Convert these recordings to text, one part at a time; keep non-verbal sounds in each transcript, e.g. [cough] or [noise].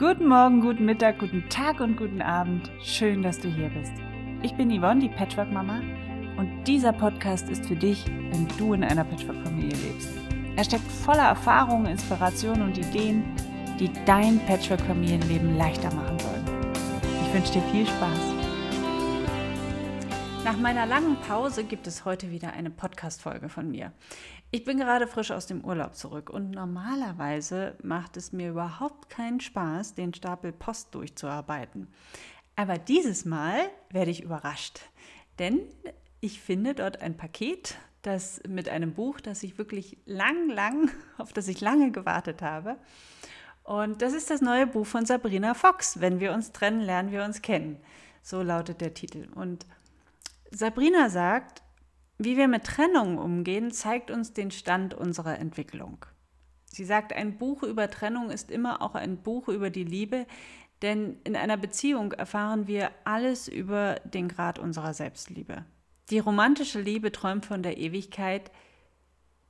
Guten Morgen, guten Mittag, guten Tag und guten Abend. Schön, dass du hier bist. Ich bin Yvonne, die Patchwork-Mama, und dieser Podcast ist für dich, wenn du in einer Patchwork-Familie lebst. Er steckt voller Erfahrungen, Inspirationen und Ideen, die dein Patchwork-Familienleben leichter machen sollen. Ich wünsche dir viel Spaß. Nach meiner langen Pause gibt es heute wieder eine Podcast-Folge von mir. Ich bin gerade frisch aus dem Urlaub zurück und normalerweise macht es mir überhaupt keinen Spaß, den Stapel Post durchzuarbeiten. Aber dieses Mal werde ich überrascht, denn ich finde dort ein Paket, das mit einem Buch, das ich wirklich lang, lang, [laughs] auf das ich lange gewartet habe. Und das ist das neue Buch von Sabrina Fox. Wenn wir uns trennen, lernen wir uns kennen. So lautet der Titel. Und Sabrina sagt, wie wir mit Trennung umgehen, zeigt uns den Stand unserer Entwicklung. Sie sagt, ein Buch über Trennung ist immer auch ein Buch über die Liebe, denn in einer Beziehung erfahren wir alles über den Grad unserer Selbstliebe. Die romantische Liebe träumt von der Ewigkeit,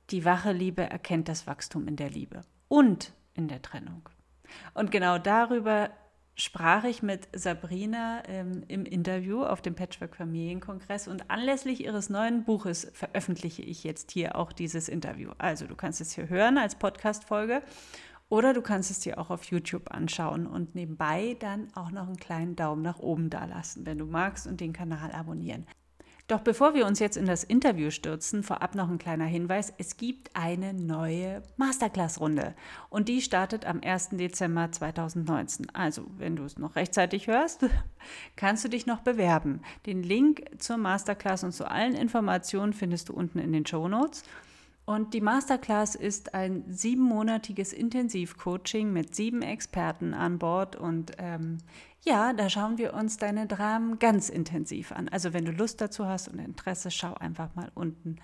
die wache Liebe erkennt das Wachstum in der Liebe und in der Trennung. Und genau darüber sprach ich mit Sabrina ähm, im Interview auf dem Patchwork Familienkongress und anlässlich ihres neuen Buches veröffentliche ich jetzt hier auch dieses Interview. Also du kannst es hier hören als Podcast-Folge oder du kannst es dir auch auf YouTube anschauen und nebenbei dann auch noch einen kleinen Daumen nach oben da lassen, wenn du magst und den Kanal abonnieren. Doch bevor wir uns jetzt in das Interview stürzen, vorab noch ein kleiner Hinweis. Es gibt eine neue Masterclass-Runde und die startet am 1. Dezember 2019. Also, wenn du es noch rechtzeitig hörst, [laughs] kannst du dich noch bewerben. Den Link zur Masterclass und zu allen Informationen findest du unten in den Show Notes. Und die Masterclass ist ein siebenmonatiges Intensivcoaching mit sieben Experten an Bord. Und ähm, ja, da schauen wir uns deine Dramen ganz intensiv an. Also wenn du Lust dazu hast und Interesse, schau einfach mal unten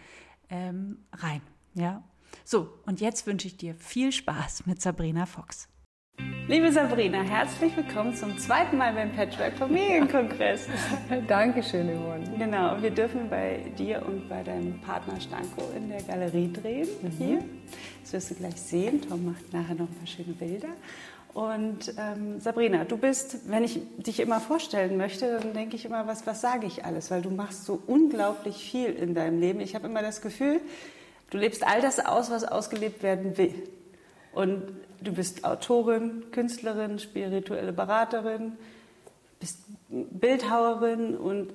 ähm, rein. Ja. So, und jetzt wünsche ich dir viel Spaß mit Sabrina Fox. Liebe Sabrina, herzlich willkommen zum zweiten Mal beim Patchwork Familienkongress. [laughs] Dankeschön, Yvonne. Genau, wir dürfen bei dir und bei deinem Partner Stanko in der Galerie drehen. Mhm. Hier. Das wirst du gleich sehen. Tom macht nachher noch ein paar schöne Bilder. Und ähm, Sabrina, du bist, wenn ich dich immer vorstellen möchte, dann denke ich immer, was, was sage ich alles? Weil du machst so unglaublich viel in deinem Leben. Ich habe immer das Gefühl, du lebst all das aus, was ausgelebt werden will. Und du bist Autorin, Künstlerin, spirituelle Beraterin, bist Bildhauerin und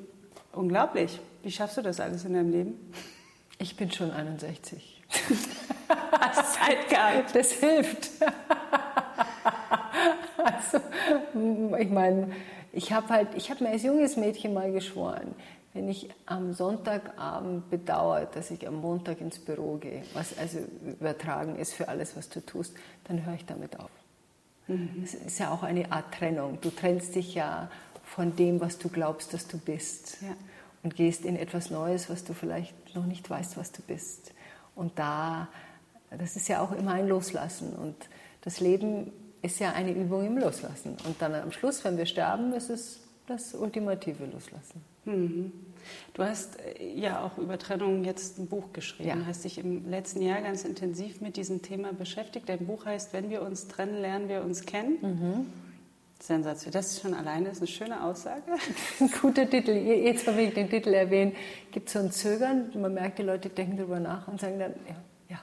unglaublich. Wie schaffst du das alles in deinem Leben? Ich bin schon 61. Hast Zeit gehabt. Das hilft. also, ich meine, ich habe halt, ich habe mir als junges Mädchen mal geschworen, wenn ich am Sonntagabend bedauert, dass ich am Montag ins Büro gehe, was also übertragen ist für alles, was du tust, dann höre ich damit auf. Mhm. Es ist ja auch eine Art Trennung. Du trennst dich ja von dem, was du glaubst, dass du bist. Ja. Und gehst in etwas Neues, was du vielleicht noch nicht weißt, was du bist. Und da, das ist ja auch immer ein Loslassen. Und das Leben ist ja eine Übung im Loslassen. Und dann am Schluss, wenn wir sterben, ist es das ultimative Loslassen. Mhm. Du hast äh, ja auch über Trennung jetzt ein Buch geschrieben, ja. hast dich im letzten Jahr ganz intensiv mit diesem Thema beschäftigt. Dein Buch heißt Wenn wir uns trennen, lernen wir uns kennen. Mhm. Sensation. Das ist schon alleine ist eine schöne Aussage. Ein [laughs] guter Titel. Jetzt habe ich den Titel erwähnt. Gibt so ein Zögern. Man merkt, die Leute denken darüber nach und sagen dann, ja, ja,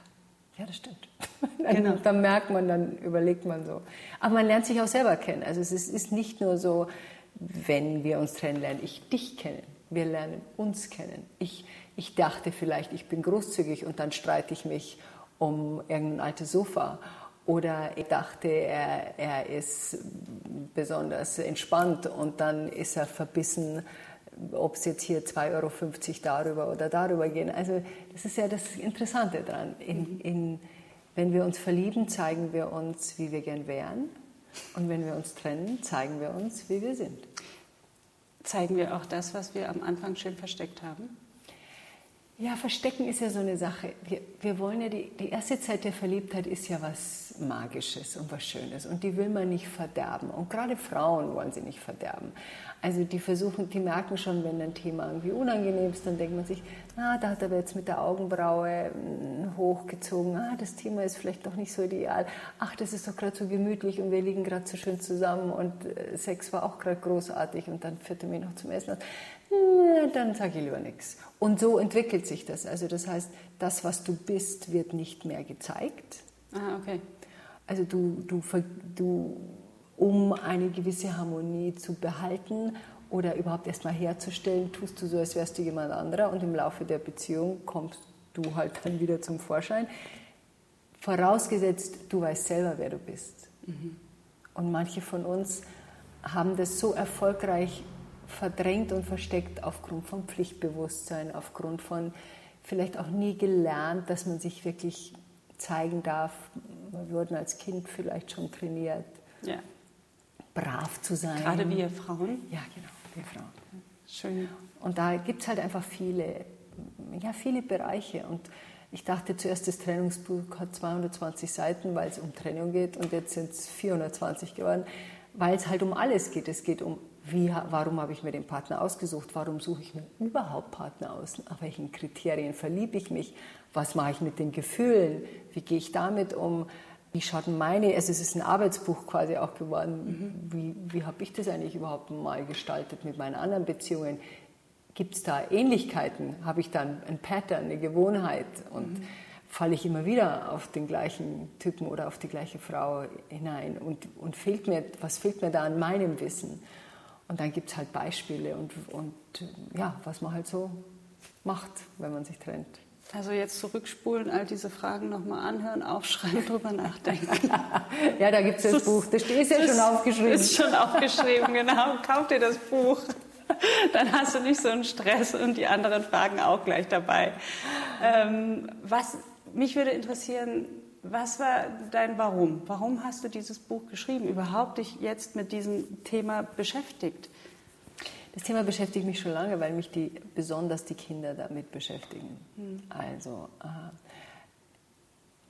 ja das stimmt. [laughs] Dann, genau. dann merkt man, dann überlegt man so. Aber man lernt sich auch selber kennen. Also es ist nicht nur so, wenn wir uns trennen, lerne ich dich kennen. Wir lernen uns kennen. Ich, ich dachte vielleicht, ich bin großzügig und dann streite ich mich um irgendein altes Sofa. Oder ich dachte, er, er ist besonders entspannt und dann ist er verbissen, ob es jetzt hier 2,50 Euro darüber oder darüber gehen. Also das ist ja das Interessante daran. In, in, wenn wir uns verlieben, zeigen wir uns, wie wir gern wären. Und wenn wir uns trennen, zeigen wir uns, wie wir sind. Zeigen wir auch das, was wir am Anfang schön versteckt haben? Ja, Verstecken ist ja so eine Sache. Wir, wir wollen ja, die, die erste Zeit der Verliebtheit ist ja was Magisches und was Schönes und die will man nicht verderben. Und gerade Frauen wollen sie nicht verderben. Also die versuchen, die merken schon, wenn ein Thema irgendwie unangenehm ist, dann denkt man sich, ah, da hat er jetzt mit der Augenbraue hm, hochgezogen, ah, das Thema ist vielleicht doch nicht so ideal, ach, das ist doch gerade so gemütlich und wir liegen gerade so schön zusammen und äh, Sex war auch gerade großartig und dann führte mich noch zum Essen. Dann sage ich lieber nichts. Und so entwickelt sich das. Also das heißt, das, was du bist, wird nicht mehr gezeigt. Ah, okay. Also du, du, du um eine gewisse Harmonie zu behalten oder überhaupt erstmal herzustellen, tust du so, als wärst du jemand anderer und im Laufe der Beziehung kommst du halt dann wieder zum Vorschein. Vorausgesetzt, du weißt selber, wer du bist. Mhm. Und manche von uns haben das so erfolgreich verdrängt und versteckt aufgrund von Pflichtbewusstsein, aufgrund von vielleicht auch nie gelernt, dass man sich wirklich zeigen darf. Wir wurden als Kind vielleicht schon trainiert. Ja brav zu sein. Gerade wir Frauen? Ja, genau, wir Frauen. Schön. Und da gibt es halt einfach viele, ja, viele Bereiche. Und ich dachte zuerst, das Trennungsbuch hat 220 Seiten, weil es um Trennung geht. Und jetzt sind es 420 geworden, weil es halt um alles geht. Es geht um, wie, warum habe ich mir den Partner ausgesucht? Warum suche ich mir überhaupt Partner aus? Nach welchen Kriterien verliebe ich mich? Was mache ich mit den Gefühlen? Wie gehe ich damit um? Wie schaut meine, also es ist ein Arbeitsbuch quasi auch geworden, mhm. wie, wie habe ich das eigentlich überhaupt mal gestaltet mit meinen anderen Beziehungen? Gibt es da Ähnlichkeiten? Habe ich dann ein Pattern, eine Gewohnheit? Und mhm. falle ich immer wieder auf den gleichen Typen oder auf die gleiche Frau hinein? Und, und fehlt mir, was fehlt mir da an meinem Wissen? Und dann gibt es halt Beispiele und, und ja, was man halt so macht, wenn man sich trennt. Also jetzt zurückspulen, all diese Fragen nochmal anhören, aufschreiben, drüber nachdenken. [laughs] ja, da gibt es das, das, Buch, das ist ja das schon aufgeschrieben. Ist schon aufgeschrieben, genau. Kauf dir das Buch. [laughs] Dann hast du nicht so einen Stress und die anderen Fragen auch gleich dabei. Ähm, was mich würde interessieren, was war dein Warum? Warum hast du dieses Buch geschrieben? Überhaupt dich jetzt mit diesem Thema beschäftigt? Das Thema beschäftigt mich schon lange, weil mich die, besonders die Kinder damit beschäftigen. Mhm. Also äh,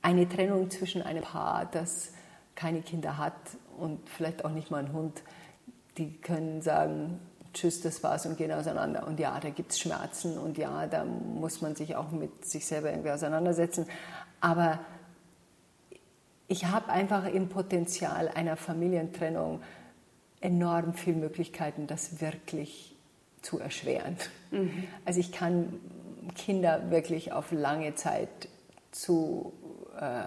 eine Trennung zwischen einem Paar, das keine Kinder hat und vielleicht auch nicht mal einen Hund, die können sagen, tschüss, das war's und gehen auseinander. Und ja, da gibt es Schmerzen und ja, da muss man sich auch mit sich selber irgendwie auseinandersetzen. Aber ich habe einfach im Potenzial einer Familientrennung enorm viele Möglichkeiten, das wirklich zu erschweren. Mhm. Also ich kann Kinder wirklich auf lange Zeit zu äh,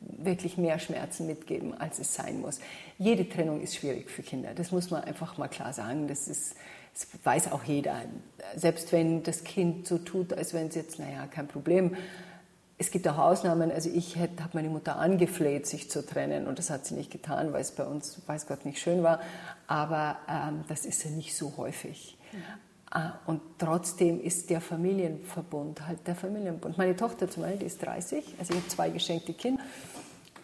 wirklich mehr Schmerzen mitgeben, als es sein muss. Jede Trennung ist schwierig für Kinder, das muss man einfach mal klar sagen. Das, ist, das weiß auch jeder. Selbst wenn das Kind so tut, als wenn es jetzt, naja, kein Problem es gibt auch Ausnahmen. Also ich habe meine Mutter angefleht, sich zu trennen und das hat sie nicht getan, weil es bei uns, weiß Gott, nicht schön war. Aber ähm, das ist ja nicht so häufig. Mhm. Und trotzdem ist der Familienverbund halt der Familienbund. Meine Tochter zum Beispiel, die ist 30, also ich habe zwei geschenkte Kinder.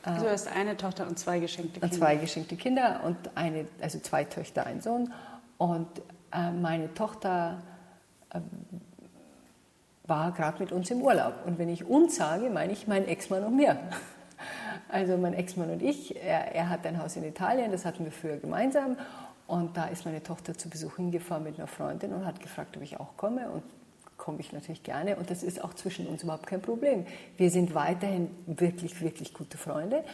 Also du hast eine Tochter und zwei geschenkte Kinder. Und zwei geschenkte Kinder und eine, also zwei Töchter, ein Sohn. Und äh, meine Tochter äh, war gerade mit uns im Urlaub. Und wenn ich uns sage, meine ich meinen Ex-Mann und mir. [laughs] Also mein Ex-Mann und ich, er, er, hat ein Haus in Italien, das hatten wir früher gemeinsam. Und da ist meine Tochter zu Besuch hingefahren mit einer Freundin und hat gefragt, ob ich auch komme. Und komme ich natürlich gerne. Und das ist auch zwischen uns überhaupt kein Problem. Wir sind weiterhin wirklich, wirklich gute Freunde.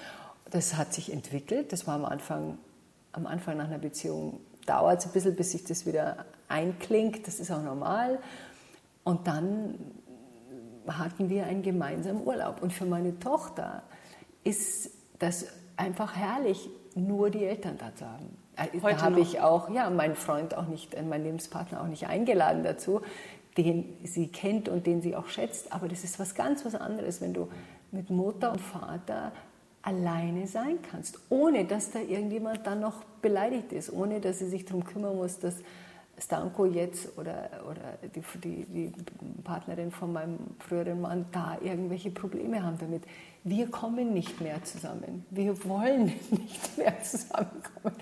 Das hat sich entwickelt. Das war am Anfang, am Anfang nach einer Beziehung dauert es ein bisschen, bis sich das wieder einklingt. Das ist auch normal. Und dann hatten wir einen gemeinsamen Urlaub. Und für meine Tochter ist das einfach herrlich, nur die Eltern da zu haben. Äh, Heute da habe ich auch, ja, meinen Freund auch nicht, äh, meinen Lebenspartner auch nicht eingeladen dazu, den sie kennt und den sie auch schätzt. Aber das ist was ganz was anderes, wenn du mit Mutter und Vater alleine sein kannst, ohne dass da irgendjemand dann noch beleidigt ist, ohne dass sie sich darum kümmern muss, dass Stanko jetzt oder, oder die, die, die, Partnerin von meinem früheren Mann da irgendwelche Probleme haben damit. Wir kommen nicht mehr zusammen. Wir wollen [laughs] nicht mehr zusammenkommen.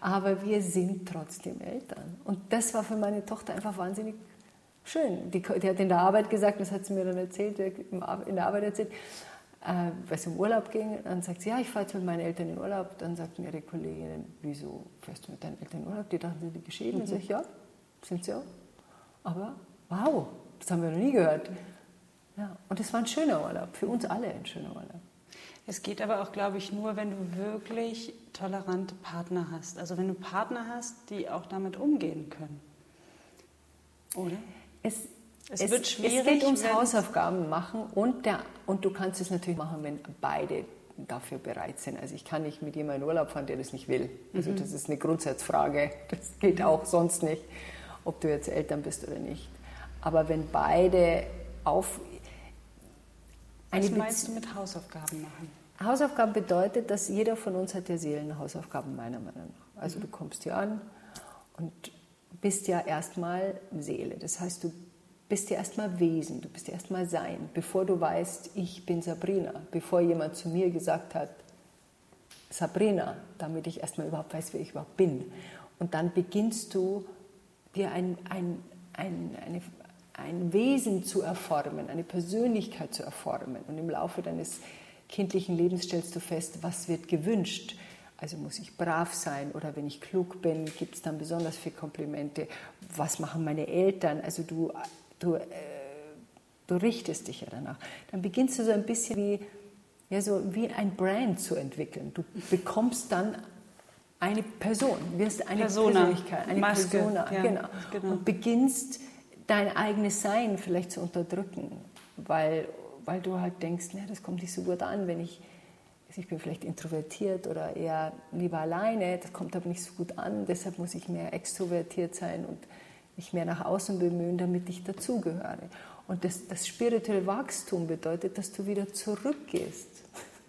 Aber wir sind trotzdem Eltern. Und das war für meine Tochter einfach wahnsinnig schön. Die, die, hat in der Arbeit gesagt, das hat sie mir dann erzählt, in der Arbeit erzählt, äh, weil es um Urlaub ging. Dann sagt sie, ja, ich fahre jetzt mit meinen Eltern in Urlaub. Dann sagten ihre Kolleginnen, wieso fährst du mit deinen Eltern in Urlaub? Die dachten, sie sind geschieden. Mhm. Dann sage ich, ja, sind sie auch. Aber wow, das haben wir noch nie gehört. Ja, und es war ein schöner Urlaub, für uns alle ein schöner Urlaub. Es geht aber auch, glaube ich, nur, wenn du wirklich tolerante Partner hast. Also wenn du Partner hast, die auch damit umgehen können. Oder? Es, es, es wird schwierig. Es geht ums Hausaufgaben machen und, der, und du kannst es natürlich machen, wenn beide dafür bereit sind. Also ich kann nicht mit jemandem in Urlaub fahren, der das nicht will. Also mhm. das ist eine Grundsatzfrage. Das geht auch sonst nicht, ob du jetzt Eltern bist oder nicht. Aber wenn beide auf was meinst du mit Hausaufgaben machen? Hausaufgaben bedeutet, dass jeder von uns hat ja Seelenhausaufgaben, meiner Meinung nach. Also mhm. du kommst hier an und bist ja erstmal Seele. Das heißt, du bist ja erstmal Wesen, du bist ja erstmal Sein, bevor du weißt, ich bin Sabrina, bevor jemand zu mir gesagt hat, Sabrina, damit ich erstmal überhaupt weiß, wer ich überhaupt bin. Und dann beginnst du dir ein, ein, ein, eine, ein Wesen zu erformen, eine Persönlichkeit zu erformen. Und im Laufe deines kindlichen Lebens stellst du fest, was wird gewünscht. Also muss ich brav sein oder wenn ich klug bin, gibt es dann besonders viele Komplimente. Was machen meine Eltern? Also du, du, äh, du richtest dich ja danach. Dann beginnst du so ein bisschen wie, ja, so wie ein Brand zu entwickeln. Du bekommst dann eine Person, wirst eine Persona. Persönlichkeit, eine Maske. Persona, ja, genau. genau. Und beginnst dein eigenes Sein vielleicht zu unterdrücken, weil, weil du halt denkst, ne, das kommt nicht so gut an, wenn ich, ich bin vielleicht introvertiert oder eher lieber alleine, das kommt aber nicht so gut an, deshalb muss ich mehr extrovertiert sein und mich mehr nach außen bemühen, damit ich dazugehöre. Und das, das spirituelle Wachstum bedeutet, dass du wieder zurückgehst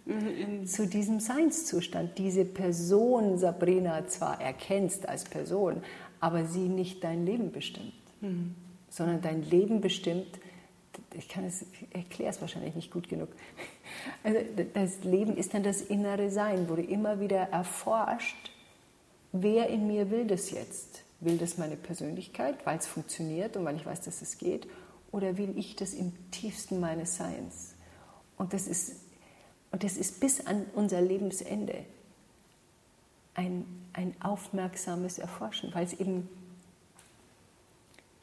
mhm. zu diesem Seinszustand, diese Person Sabrina zwar erkennst als Person, aber sie nicht dein Leben bestimmt. Mhm sondern dein Leben bestimmt. Ich kann es, erkläre es wahrscheinlich nicht gut genug. Also das Leben ist dann das innere Sein, wo du immer wieder erforscht, wer in mir will das jetzt? Will das meine Persönlichkeit, weil es funktioniert und weil ich weiß, dass es geht? Oder will ich das im tiefsten meines Seins? Und das ist, und das ist bis an unser Lebensende ein, ein aufmerksames Erforschen, weil es eben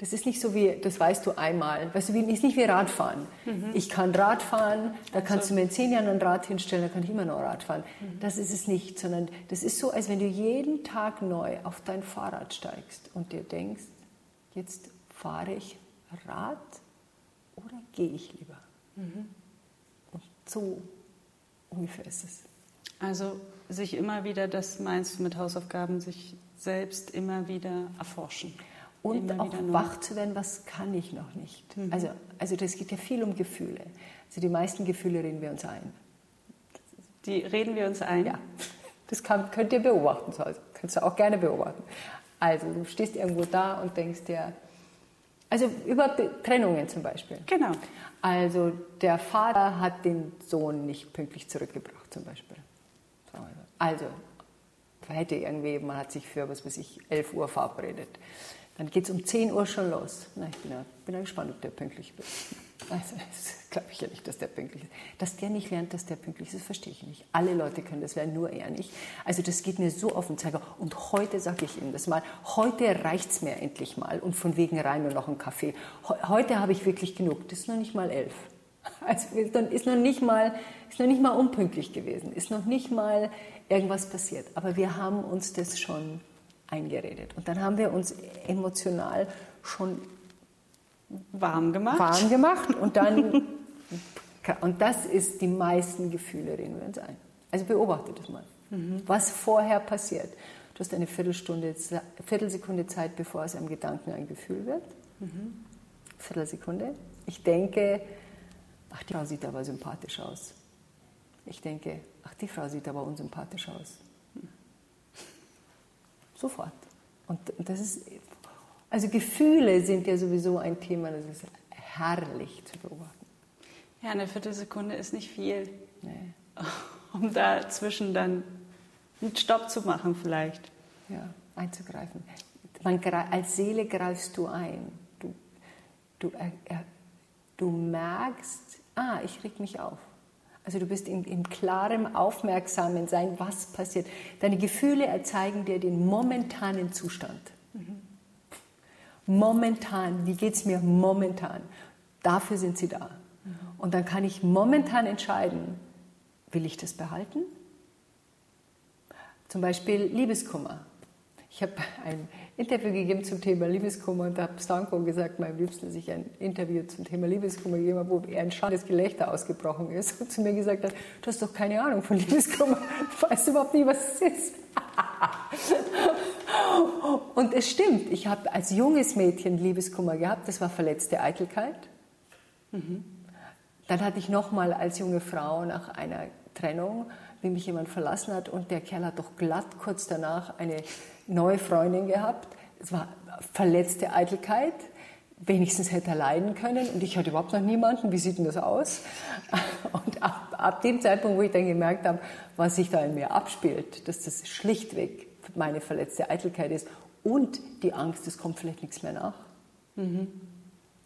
das ist nicht so wie, das weißt du einmal. Weißt du, ist nicht wie Radfahren. Mhm. Ich kann Radfahren, da kannst so. du mir in zehn Jahren ein Rad hinstellen, da kann ich immer noch Rad fahren. Mhm. Das ist es nicht, sondern das ist so, als wenn du jeden Tag neu auf dein Fahrrad steigst und dir denkst, jetzt fahre ich Rad oder gehe ich lieber? Mhm. Und so ungefähr ist es. Also sich immer wieder, das meinst du mit Hausaufgaben, sich selbst immer wieder erforschen und auch wach zu werden, was kann ich noch nicht. Mhm. Also, also das geht ja viel um Gefühle. Also die meisten Gefühle reden wir uns ein. Die reden wir uns ein? Ja, das kann, könnt ihr beobachten zu Hause. Kannst du auch gerne beobachten. Also du stehst irgendwo da und denkst dir, also über Trennungen zum Beispiel. Genau. Also der Vater hat den Sohn nicht pünktlich zurückgebracht zum Beispiel. Also hätte irgendwie, man hat sich für, was weiß ich, 11 Uhr verabredet. Dann geht es um 10 Uhr schon los. Na, ich bin ja, bin ja gespannt, ob der pünktlich ist. Also, das glaube ich ja nicht, dass der pünktlich ist. Dass der nicht lernt, dass der pünktlich ist, verstehe ich nicht. Alle Leute können das lernen, nur er nicht. Also das geht mir so auf den Zeiger. Und heute sage ich ihm das mal. Heute reicht es mir endlich mal. Und von wegen rein und noch einen Kaffee. Heute habe ich wirklich genug. Das ist noch nicht mal elf. Also ist noch nicht mal, ist noch nicht mal unpünktlich gewesen. Ist noch nicht mal irgendwas passiert. Aber wir haben uns das schon eingeredet. Und dann haben wir uns emotional schon warm gemacht. Warm gemacht und dann, [laughs] und das ist die meisten Gefühle, reden wir uns ein. Also beobachte das mal, mhm. was vorher passiert. Du hast eine Viertelstunde, Viertelsekunde Zeit, bevor aus einem Gedanken ein Gefühl wird. Mhm. Viertelsekunde. Ich denke, ach, die Frau sieht aber sympathisch aus. Ich denke, ach, die Frau sieht aber unsympathisch aus. Sofort. Und das ist, also Gefühle sind ja sowieso ein Thema, das ist herrlich zu beobachten. Ja, eine Viertelsekunde ist nicht viel, nee. [laughs] um dazwischen dann einen Stopp zu machen vielleicht. Ja, einzugreifen. Man, als Seele greifst du ein. Du, du, er, er, du merkst, ah, ich reg mich auf. Also du bist in, in klarem, aufmerksamen Sein, was passiert. Deine Gefühle erzeigen dir den momentanen Zustand. Mhm. Momentan, wie geht es mir momentan? Dafür sind sie da. Mhm. Und dann kann ich momentan entscheiden, will ich das behalten? Zum Beispiel Liebeskummer. Ich habe ein Interview gegeben zum Thema Liebeskummer und da habe Stanko gesagt, meinem Liebsten, dass ich ein Interview zum Thema Liebeskummer gegeben habe, wo er ein schallendes Gelächter ausgebrochen ist und zu mir gesagt hat, du hast doch keine Ahnung von Liebeskummer, du weißt überhaupt nicht, was es ist. und es stimmt, ich habe als junges Mädchen Liebeskummer gehabt, das war verletzte Eitelkeit. Mhm. Dann hatte ich nochmal als junge Frau nach einer Trennung, wie mich jemand verlassen hat und der Kerl hat doch glatt kurz danach eine neue Freundin gehabt. Es war verletzte Eitelkeit. Wenigstens hätte er leiden können und ich hatte überhaupt noch niemanden. Wie sieht denn das aus? [laughs] Und ab, ab dem Zeitpunkt, wo ich dann gemerkt habe, was sich da in mir abspielt, dass das schlichtweg meine verletzte Eitelkeit ist und die Angst, es kommt vielleicht nichts mehr nach. Mhm.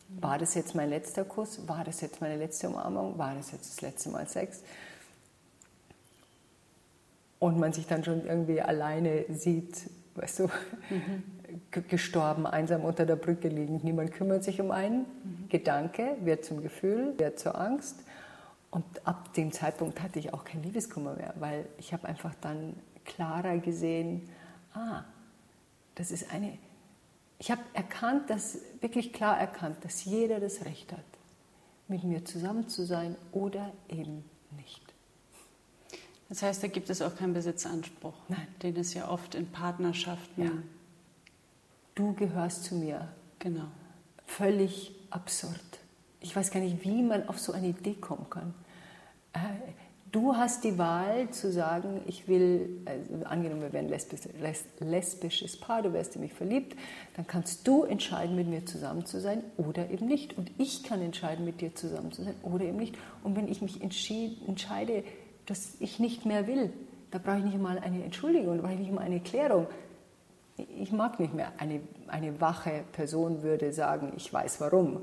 War das jetzt mein letzter Kuss? War das jetzt meine letzte Umarmung? War das jetzt das letzte Mal Sex? Und man sich dann schon irgendwie alleine sieht weißt du, mhm. gestorben, einsam unter der Brücke liegend. Niemand kümmert sich um einen. Mhm. Gedanke wird zum Gefühl, wird zur Angst. Und ab dem Zeitpunkt hatte ich auch kein Liebeskummer mehr, weil ich habe einfach dann klarer gesehen, ah, das ist eine, ich habe erkannt, dass, wirklich klar erkannt, dass jeder das Recht hat, mit mir zusammen zu sein oder eben nicht. Das heißt, da gibt es auch keinen Besitzanspruch, Nein. den es ja oft in Partnerschaften. Ja. Du gehörst zu mir. Genau. Völlig absurd. Ich weiß gar nicht, wie man auf so eine Idee kommen kann. Äh, du hast die Wahl zu sagen, ich will, also angenommen, wir wären lesbisch, lesbisches Paar, du wärst in mich verliebt, dann kannst du entscheiden, mit mir zusammen zu sein oder eben nicht. Und ich kann entscheiden, mit dir zusammen zu sein oder eben nicht. Und wenn ich mich entscheide, dass ich nicht mehr will. Da brauche ich nicht mal eine Entschuldigung, da brauche ich nicht mal eine Erklärung. Ich mag nicht mehr. Eine, eine wache Person würde sagen, ich weiß warum.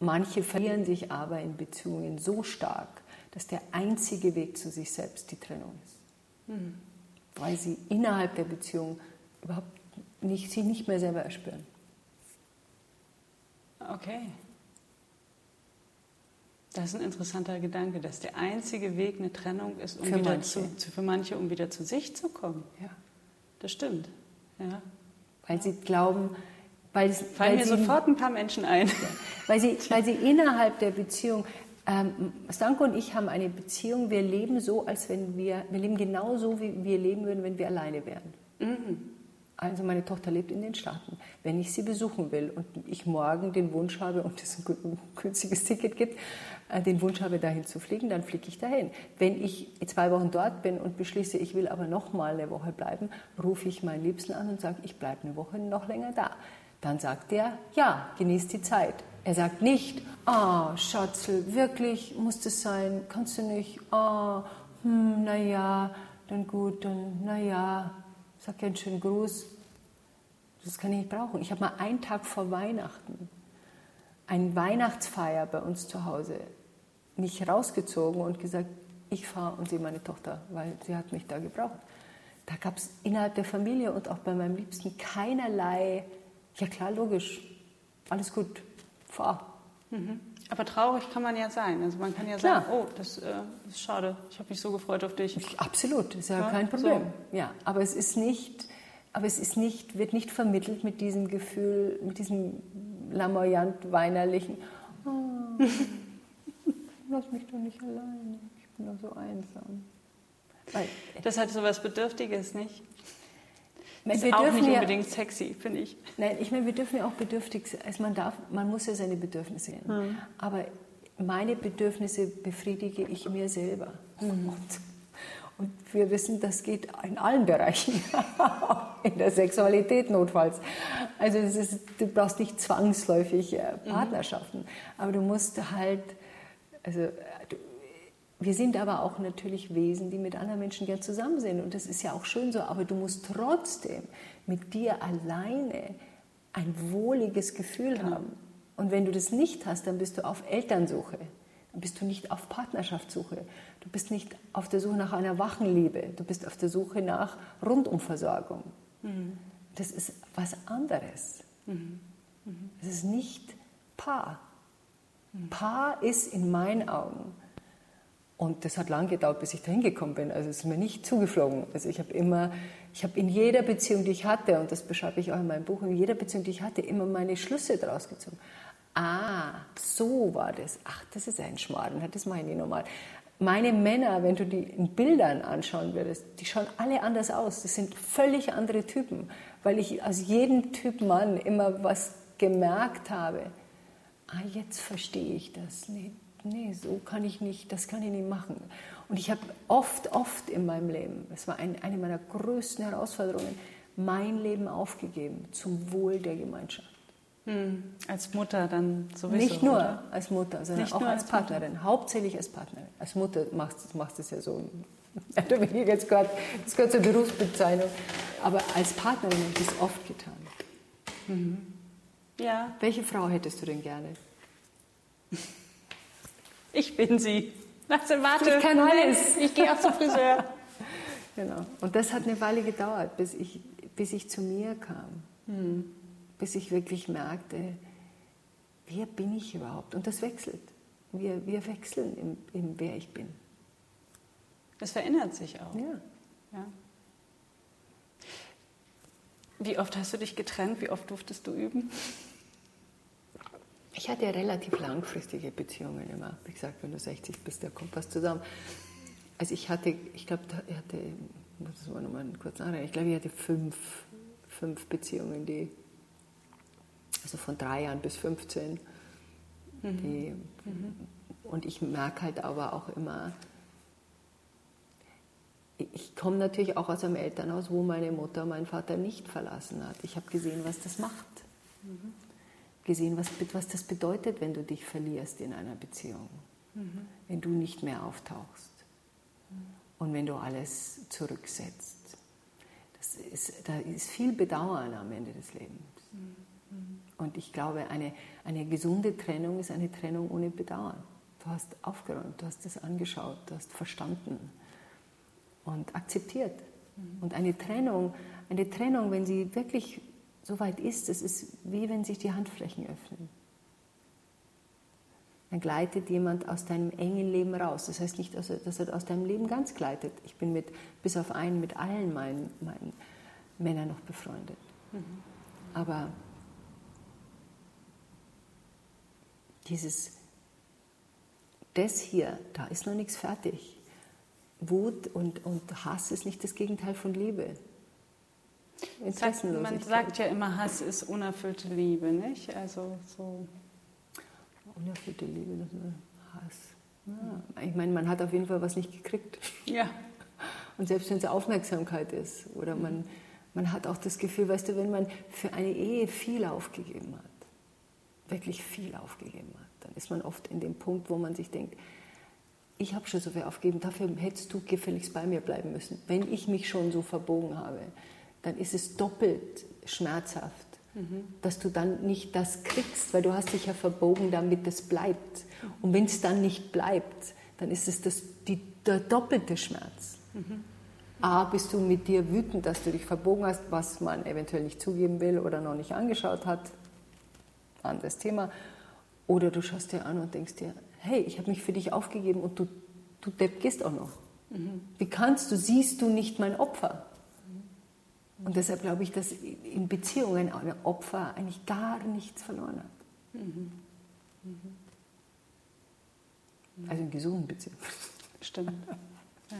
Manche verlieren sich aber in Beziehungen so stark, dass der einzige Weg zu sich selbst die Trennung ist. Mhm. Weil sie innerhalb der Beziehung überhaupt nicht, sich nicht mehr selber erspüren. Okay. Das ist ein interessanter Gedanke, dass der einzige Weg eine Trennung ist, um für wieder manche. Zu, für manche, um wieder zu sich zu kommen. Ja. Das stimmt. Ja. Weil sie glauben, weil, Fallen weil mir sie, sofort ein paar Menschen ein. Weil, sie, weil sie innerhalb der Beziehung, ähm, Stanko und ich haben eine Beziehung, wir leben so, als wenn wir, wir leben genau so, wie wir leben würden, wenn wir alleine wären. Mhm. Also meine Tochter lebt in den Staaten. Wenn ich sie besuchen will und ich morgen den Wunsch habe und es ein günstiges Ticket gibt, den Wunsch habe, dahin zu fliegen, dann fliege ich dahin. Wenn ich zwei Wochen dort bin und beschließe, ich will aber noch mal eine Woche bleiben, rufe ich meinen Liebsten an und sage, ich bleibe eine Woche noch länger da. Dann sagt er, ja, genießt die Zeit. Er sagt nicht, ah, oh, Schatzel, wirklich, muss das sein, kannst du nicht, ah, oh, hm, naja, dann gut, dann naja, sag ja einen schönen Gruß. Das kann ich nicht brauchen. Ich habe mal einen Tag vor Weihnachten eine Weihnachtsfeier bei uns zu Hause mich rausgezogen und gesagt, ich fahre und sehe meine Tochter, weil sie hat mich da gebraucht. Da gab es innerhalb der Familie und auch bei meinem Liebsten keinerlei, ja klar, logisch, alles gut, fahr. Mhm. Aber traurig kann man ja sein. Also man kann ja klar. sagen, oh, das, äh, das ist schade, ich habe mich so gefreut auf dich. Absolut, ist ja, ja kein Problem. So. Ja, aber es ist nicht, aber es ist nicht, wird nicht vermittelt mit diesem Gefühl, mit diesem lamoyant weinerlichen, oh, [laughs] lass mich doch nicht alleine, ich bin doch so einsam. Weil, das hat so was Bedürftiges, nicht? Das ist auch nicht unbedingt sexy, finde ich. Nein, ich meine, wir dürfen ja auch bedürftig sein. Also man, darf, man muss ja seine Bedürfnisse sehen. Mhm. Aber meine Bedürfnisse befriedige ich mir selber. Mhm. Und, und, wir wissen, das geht in allen Bereichen, [laughs] in der Sexualität notfalls. Also ist, du brauchst nicht zwangsläufig äh, mhm. Partnerschaften, mhm. aber du musst halt, also du, wir sind aber auch natürlich Wesen, die mit anderen Menschen gern zusammen sind. Und das ist ja auch schön so. Aber du musst trotzdem mit dir alleine ein wohliges Gefühl genau. haben. Und wenn du das nicht hast, dann bist du auf Elternsuche. Dann bist du nicht auf Partnerschaftssuche. Du bist nicht auf der Suche nach einer wachen Liebe. Du bist auf der Suche nach Rundumversorgung. Mhm. Das ist was anderes. Mhm. Mhm. Das ist nicht Paar. Paar ist in meinen Augen, und das hat lange gedauert, bis ich dahin gekommen bin, also es ist mir nicht zugeflogen. Also ich habe immer, ich habe in jeder Beziehung, die ich hatte, und das beschreibe ich auch in meinem Buch, in jeder Beziehung, die ich hatte, immer meine Schlüsse daraus gezogen. Ah, so war das. Ach, das ist ein Schmarrn, das mache ich nicht normal. Meine Männer, wenn du die in Bildern anschauen würdest, die schauen alle anders aus. Das sind völlig andere Typen, weil ich aus jedem Typ Mann immer was gemerkt habe. Ah, jetzt verstehe ich das. Nee, nee, so kann ich nicht, das kann ich nicht machen. Und ich habe oft, oft in meinem Leben, das war ein, eine meiner größten Herausforderungen, mein Leben aufgegeben zum Wohl der Gemeinschaft. Hm, als Mutter dann sowieso. Nicht nur oder? als Mutter, sondern Nicht auch als, als Partnerin. Mutter. Hauptsächlich als Partnerin. Als Mutter machst du machst es ja so. [laughs] das gehört, das gehört zur Berufsbezeichnung. Aber als Partnerin habe ich das oft getan. Mhm. Ja. Welche Frau hättest du denn gerne? Ich bin sie. Also, warte, ich kann alles. Ich gehe auch zum Friseur. [laughs] genau. Und das hat eine Weile gedauert, bis ich, bis ich zu mir kam. Hm bis ich wirklich merkte, wer bin ich überhaupt? Und das wechselt. Wir, wir wechseln im, im wer ich bin. Das verändert sich auch. Ja. ja. Wie oft hast du dich getrennt? Wie oft durftest du üben? Ich hatte ja relativ langfristige Beziehungen immer. Wie gesagt, wenn du 60 bist, da kommt was zusammen. Also ich hatte, ich glaube, ich hatte, das war nochmal kurz nachdenken, ich glaube, ich hatte fünf, fünf Beziehungen, die also von drei Jahren bis 15. Mhm. Die, mhm. Und ich merke halt aber auch immer, ich komme natürlich auch aus einem Elternhaus, wo meine Mutter meinen Vater nicht verlassen hat. Ich habe gesehen, was das macht. Mhm. Gesehen, was, was das bedeutet, wenn du dich verlierst in einer Beziehung. Mhm. Wenn du nicht mehr auftauchst. Mhm. Und wenn du alles zurücksetzt. Das ist, da ist viel Bedauern am Ende des Lebens. Mhm. Und ich glaube, eine, eine gesunde Trennung ist eine Trennung ohne Bedauern. Du hast aufgeräumt, du hast es angeschaut, du hast verstanden und akzeptiert. Mhm. Und eine Trennung, eine Trennung, wenn sie wirklich so weit ist, das ist wie wenn sich die Handflächen öffnen. Dann gleitet jemand aus deinem engen Leben raus. Das heißt nicht, dass er aus deinem Leben ganz gleitet. Ich bin mit, bis auf einen mit allen meinen, meinen Männern noch befreundet. Mhm. Aber dieses, das hier, da ist noch nichts fertig. Wut und, und Hass ist nicht das Gegenteil von Liebe. Man sagt ja immer, Hass ist unerfüllte Liebe, nicht? Also so. Unerfüllte Liebe, das ist Hass. Ja, ich meine, man hat auf jeden Fall was nicht gekriegt. Ja. [laughs] Und selbst wenn es Aufmerksamkeit ist oder man, man hat auch das Gefühl, weißt du, wenn man für eine Ehe viel aufgegeben hat, wirklich viel aufgegeben hat, dann ist man oft in dem Punkt, wo man sich denkt, ich habe schon so viel aufgegeben, dafür hättest du gefälligst bei mir bleiben müssen. Wenn ich mich schon so verbogen habe, dann ist es doppelt schmerzhaft, mhm. dass du dann nicht das kriegst, weil du hast dich ja verbogen, damit es bleibt. Und wenn es dann nicht bleibt, dann ist es das, die, der doppelte Schmerz. Mhm. A, bist du mit dir wütend, dass du dich verbogen hast, was man eventuell nicht zugeben will oder noch nicht angeschaut hat anderes Thema. Oder du schaust dir an und denkst dir, hey, ich habe mich für dich aufgegeben und du, du Depp gehst auch noch. Mhm. Wie kannst du, siehst du nicht mein Opfer? Mhm. Und deshalb glaube ich, dass in Beziehungen ein Opfer eigentlich gar nichts verloren hat. Mhm. Also in gesunden Beziehungen. Stimmt. Ja.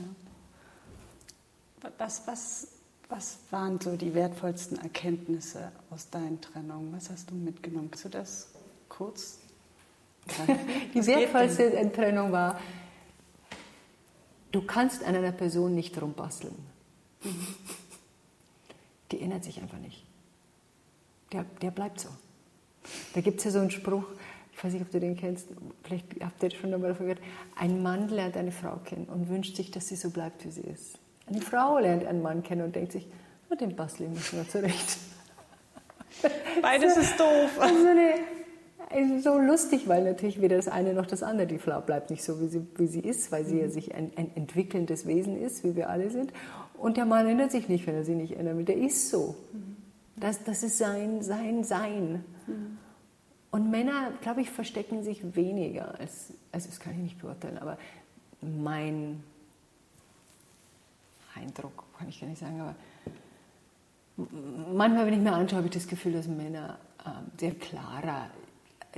Was, was was waren so die wertvollsten Erkenntnisse aus deinen Trennungen? Was hast du mitgenommen? Kannst du das kurz? [laughs] die wertvollste Trennung war, du kannst an einer Person nicht rumbasteln. Mhm. Die ändert sich einfach nicht. Der, der bleibt so. Da gibt es ja so einen Spruch, ich weiß nicht, ob du den kennst, vielleicht habt ihr schon einmal davon gehört, ein Mann lernt eine Frau kennen und wünscht sich, dass sie so bleibt, wie sie ist. Eine Frau lernt einen Mann kennen und denkt sich, na, den bastel ich mir zurecht. [laughs] Beides ist doof. [laughs] Also eine, so lustig, weil natürlich weder das eine noch das andere, die Frau bleibt nicht so, wie sie, wie sie ist, weil sie ja sich ein, ein entwickelndes Wesen ist, wie wir alle sind. Und der Mann ändert sich nicht, wenn er sich nicht ändert. Der ist so. Das, das ist sein, sein, sein. Und Männer, glaube ich, verstecken sich weniger als, also das kann ich nicht beurteilen, aber mein Eindruck, kann ich gar nicht sagen, aber manchmal, wenn ich mir anschaue, habe ich das Gefühl, dass Männer äh, sehr klarer,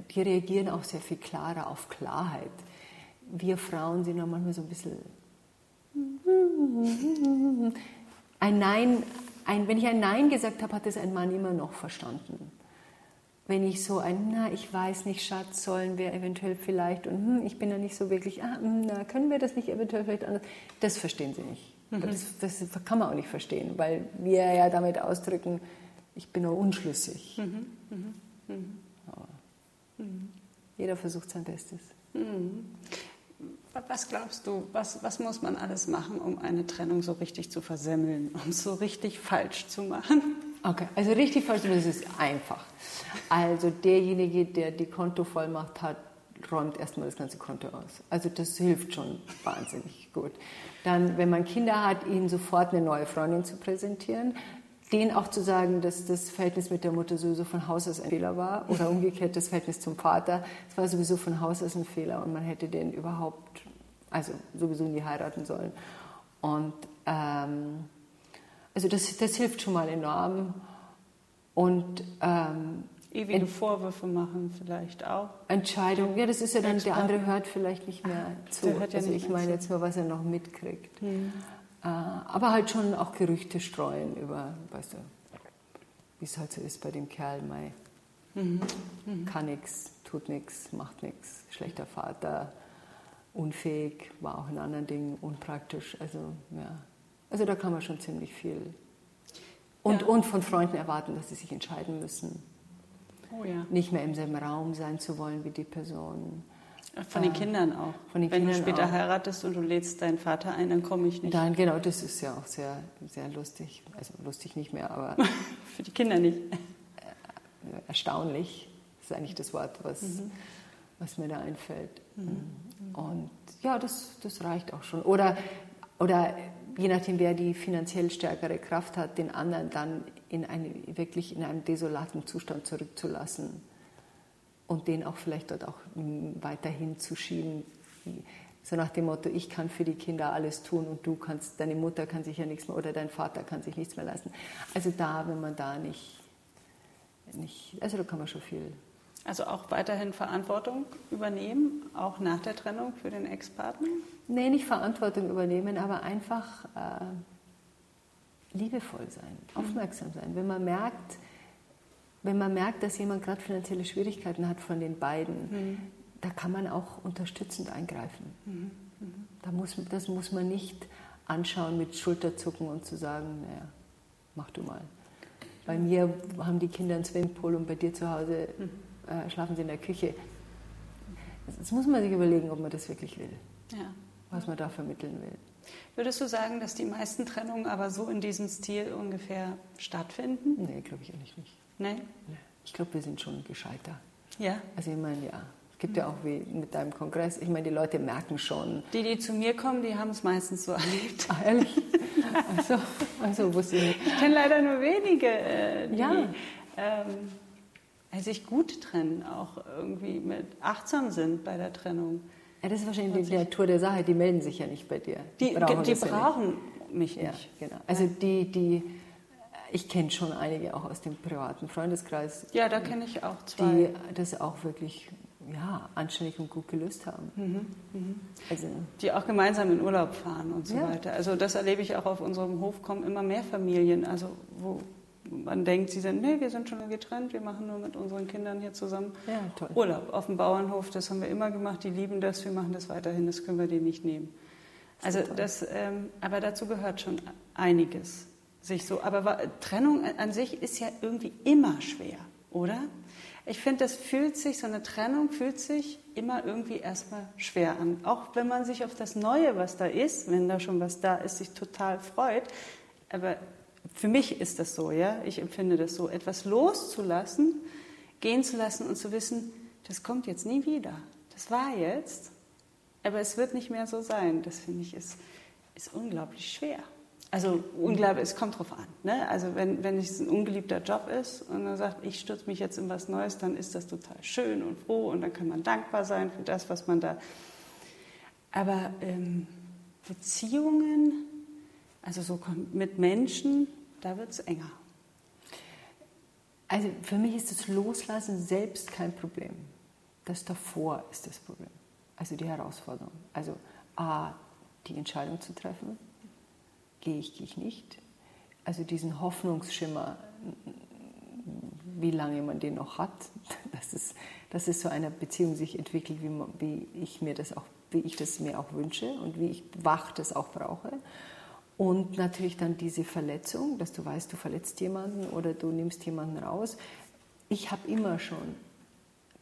die reagieren auch sehr viel klarer auf Klarheit. Wir Frauen sind auch manchmal so ein bisschen. Ein Nein, ein, wenn ich ein Nein gesagt habe, hat es ein Mann immer noch verstanden. Wenn ich so ein, na, ich weiß nicht, Schatz, sollen wir eventuell vielleicht, und hm, ich bin da nicht so wirklich, ah, hm, na, können wir das nicht eventuell vielleicht anders? Das verstehen sie nicht. Mhm. Das, das, kann man auch nicht verstehen, weil wir ja damit ausdrücken, ich bin nur unschlüssig. Mhm. Mhm. mhm. mhm. Jeder versucht sein Bestes. Was glaubst du, was, was muss man alles machen, um eine Trennung so richtig zu versemmeln und so richtig falsch zu machen? Okay, also richtig falsch zu machen, ist einfach. Also derjenige, der die Kontovollmacht hat, räumt erstmal das ganze Konto aus. Also das hilft schon wahnsinnig gut. Dann, wenn man Kinder hat, ihnen sofort eine neue Freundin zu präsentieren, denen auch zu sagen, dass das Verhältnis mit der Mutter sowieso von Haus aus ein Fehler war oder [laughs] umgekehrt das Verhältnis zum Vater, es war sowieso von Haus aus ein Fehler und man hätte den überhaupt, also sowieso nie heiraten sollen. Und ähm, also das, das hilft schon mal enorm. Und ähm, ewige Vorwürfe machen vielleicht auch. Entscheidung, ja, das ist ja dann, der andere hört vielleicht nicht mehr zu. Ja also ich meine jetzt nur, was er noch mitkriegt. Hm. Äh, aber halt schon auch Gerüchte streuen über, weißt du, wie es halt so ist bei dem Kerl, Mai. Mhm. Mhm. Kann nichts, tut nichts, macht nichts, schlechter Vater, unfähig, war auch in anderen Dingen unpraktisch. Also, ja. Also da kann man schon ziemlich viel. Und, ja. und von Freunden erwarten, dass sie sich entscheiden müssen oh, ja. nicht mehr im selben Raum sein zu wollen wie die Person. Von den äh, Kindern auch. Den Wenn Kindern du später auch. heiratest und du lädst deinen Vater ein, dann komme ich nicht. Dann, genau, das ist ja auch sehr, sehr lustig. Also lustig nicht mehr, aber. [laughs] Für die Kinder nicht. Äh, erstaunlich ist eigentlich das Wort, was, mhm. was mir da einfällt. Mhm. Und ja, das, das reicht auch schon. Oder, oder je nachdem, wer die finanziell stärkere Kraft hat, den anderen dann in eine, wirklich in einem desolaten Zustand zurückzulassen und den auch vielleicht dort auch weiterhin zu schieben. So nach dem Motto, ich kann für die Kinder alles tun und du kannst, deine Mutter kann sich ja nichts mehr oder dein Vater kann sich nichts mehr leisten. Also da, wenn man da nicht, nicht also da kann man schon viel. Also auch weiterhin Verantwortung übernehmen, auch nach der Trennung für den Ex-Partner? Nee, nicht Verantwortung übernehmen, aber einfach äh, liebevoll sein, mhm. aufmerksam sein. Wenn man merkt, wenn man merkt, dass jemand gerade finanzielle Schwierigkeiten hat von den beiden, mhm. da kann man auch unterstützend eingreifen. Mhm. mhm. Da muss, das muss man nicht anschauen mit Schulterzucken und zu sagen, naja, mach du mal. Bei mir haben die Kinder einen Swimmingpool und bei dir zu Hause mhm. äh, schlafen sie in der Küche. Jetzt muss man sich überlegen, ob man das wirklich will, ja. was man da vermitteln will. Würdest du sagen, dass die meisten Trennungen aber so in diesem Stil ungefähr stattfinden? Nee, glaube ich eigentlich nicht. Nee? Ich glaube, wir sind schon gescheiter. Ja? Also ich meine, ja. Es gibt ja auch wie mit deinem Kongress, ich meine, die Leute merken schon. Die, die zu mir kommen, die haben es meistens so erlebt. Ach, ehrlich? also, also wusste ich nicht. Ich kenne leider nur wenige, äh, die ja. ähm, sich gut trennen, auch irgendwie mit achtsam sind bei der Trennung. Ja, das ist wahrscheinlich die Natur der Sache. Die melden sich ja nicht bei dir. Die brauchen, die brauchen ja mich nicht. Ja, genau. Also die, die, ich kenne schon einige auch aus dem privaten Freundeskreis. Ja, da kenne ich auch zwei. Die das auch wirklich ja, anständig und gut gelöst haben. Mhm, mhm. Also, die auch gemeinsam in Urlaub fahren und so ja. weiter. Also das erlebe ich auch auf unserem Hof, kommen immer mehr Familien, also wo man denkt, sie sind, nee, wir sind schon getrennt, wir machen nur mit unseren Kindern hier zusammen ja, Urlaub auf dem Bauernhof. Das haben wir immer gemacht, die lieben das, wir machen das weiterhin, das können wir denen nicht nehmen. Also das, ähm, aber dazu gehört schon einiges. Sich so, aber Trennung an sich ist ja irgendwie immer schwer, oder? Ich finde, das fühlt sich, so eine Trennung fühlt sich immer irgendwie erstmal schwer an. Auch wenn man sich auf das Neue, was da ist, wenn da schon was da ist, sich total freut. Aber für mich ist das so, ja, ich empfinde das so, etwas loszulassen, gehen zu lassen und zu wissen, das kommt jetzt nie wieder. Das war jetzt, aber es wird nicht mehr so sein. Das finde ich ist, ist unglaublich schwer. Also unglaublich, es kommt drauf an. Ne? Also wenn, wenn es ein ungeliebter Job ist und man sagt, ich stürze mich jetzt in was Neues, dann ist das total schön und froh und dann kann man dankbar sein für das, was man da. Aber ähm, Beziehungen, also so mit Menschen, da wird es enger. Also für mich ist das Loslassen selbst kein Problem. Das davor ist das Problem. Also die Herausforderung. Also A, die Entscheidung zu treffen, gehe ich, gehe ich nicht. Also diesen Hoffnungsschimmer, wie lange man den noch hat, dass es, dass es so eine Beziehung sich entwickelt, wie, man, wie, ich mir das auch, wie ich das mir auch wünsche und wie ich wach das auch brauche. Und natürlich dann diese Verletzung, dass du weißt, du verletzt jemanden oder du nimmst jemanden raus. Ich habe immer schon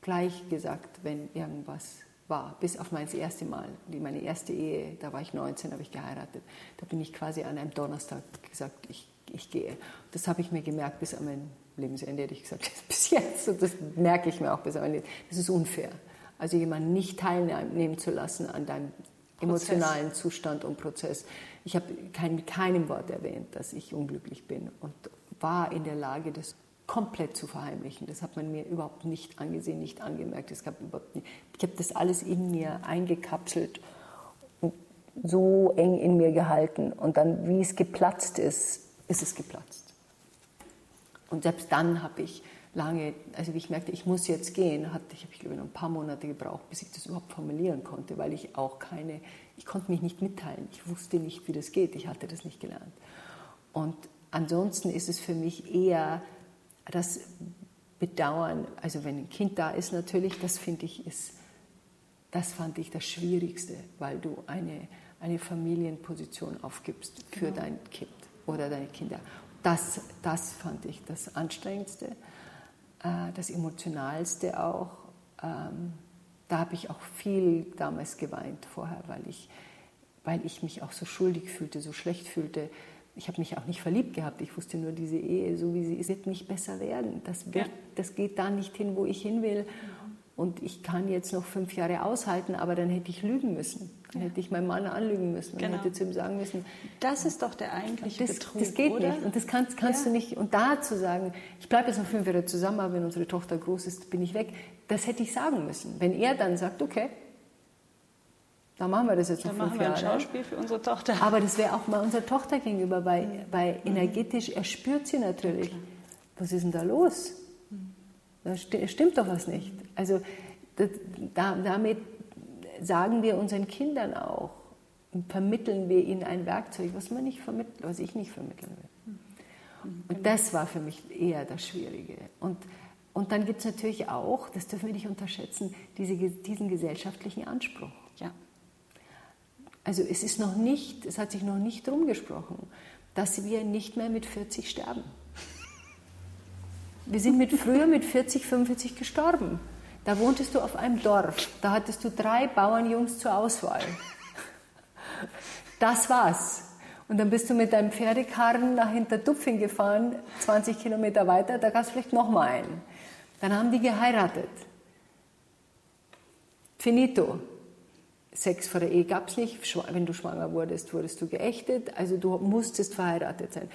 gleich gesagt, wenn irgendwas war, bis auf mein erstes Mal, meine erste Ehe, da war ich 19, habe ich geheiratet. Da bin ich quasi an einem Donnerstag gesagt, ich, ich gehe. Das habe ich mir gemerkt bis an mein Lebensende, hätte ich gesagt, [laughs] bis jetzt. Und das merke ich mir auch bis am Ende. Das ist unfair. Also jemanden nicht teilnehmen zu lassen an deinem Prozess. emotionalen Zustand und Prozess. Ich habe kein, mit keinem Wort erwähnt, dass ich unglücklich bin und war in der Lage, das komplett zu verheimlichen. Das hat man mir überhaupt nicht angesehen, nicht angemerkt. Es gab überhaupt nicht, ich habe das alles in mir eingekapselt und so eng in mir gehalten. Und dann, wie es geplatzt ist, ist es geplatzt. Und selbst dann habe ich lange, also wie ich merkte, ich muss jetzt gehen, hatte ich, habe ich glaube ich noch ein paar Monate gebraucht, bis ich das überhaupt formulieren konnte, weil ich auch keine, ich konnte mich nicht mitteilen. Ich wusste nicht, wie das geht. Ich hatte das nicht gelernt. Und ansonsten ist es für mich eher das Bedauern, also wenn ein Kind da ist natürlich, das finde ich ist, das fand ich das Schwierigste, weil du eine, eine Familienposition aufgibst für genau. dein Kind oder deine Kinder. Das, das fand ich das Anstrengendste, äh, das Emotionalste auch. Ähm, da habe ich auch viel damals geweint vorher, weil ich, weil ich mich auch so schuldig fühlte, so schlecht fühlte, ich habe mich auch nicht verliebt gehabt. Ich wusste nur, diese Ehe, so wie sie ist, wird nicht besser werden. Das, wird, ja. das geht da nicht hin, wo ich hin will. Und ich kann jetzt noch fünf Jahre aushalten, aber dann hätte ich lügen müssen. Dann ja. hätte ich meinen Mann anlügen müssen. Genau. Dann hätte zu ihm sagen müssen. Das ist doch der eigentliche das, Betrug, Das geht oder? nicht. Und das kannst, kannst ja. du nicht. Und da zu sagen, ich bleibe jetzt noch fünf Jahre zusammen, aber wenn unsere Tochter groß ist, bin ich weg. Das hätte ich sagen müssen. Wenn er dann sagt, okay, dann machen wir das jetzt noch fünf Jahre. Dann machen wir ein Schauspiel für unsere Tochter. Aber das wäre auch mal unserer Tochter gegenüber, weil, mhm. weil energetisch, er spürt sie natürlich. Ja, was ist denn da los? Mhm. Da stimmt doch was nicht. Also das, da, damit sagen wir unseren Kindern auch, vermitteln wir ihnen ein Werkzeug, was man nicht vermittelt, was ich nicht vermitteln will. Mhm. Und das war für mich eher das Schwierige. Und, und dann gibt es natürlich auch, das dürfen wir nicht unterschätzen, diese, diesen gesellschaftlichen Anspruch. Ja. Also es ist noch nicht, es hat sich noch nicht rumgesprochen, dass wir nicht mehr mit 40 sterben. Wir sind mit, früher mit 40, 45 gestorben. Da wohntest du auf einem Dorf. Da hattest du drei Bauernjungs zur Auswahl. Das war's. Und dann bist du mit deinem Pferdekarren nach Hinterdupfing gefahren, 20 Kilometer weiter, da gab es vielleicht noch mal einen. Dann haben die geheiratet. Finito. Sex vor der Ehe gab es nicht. Wenn du schwanger wurdest, wurdest du geächtet. Also du musstest verheiratet sein.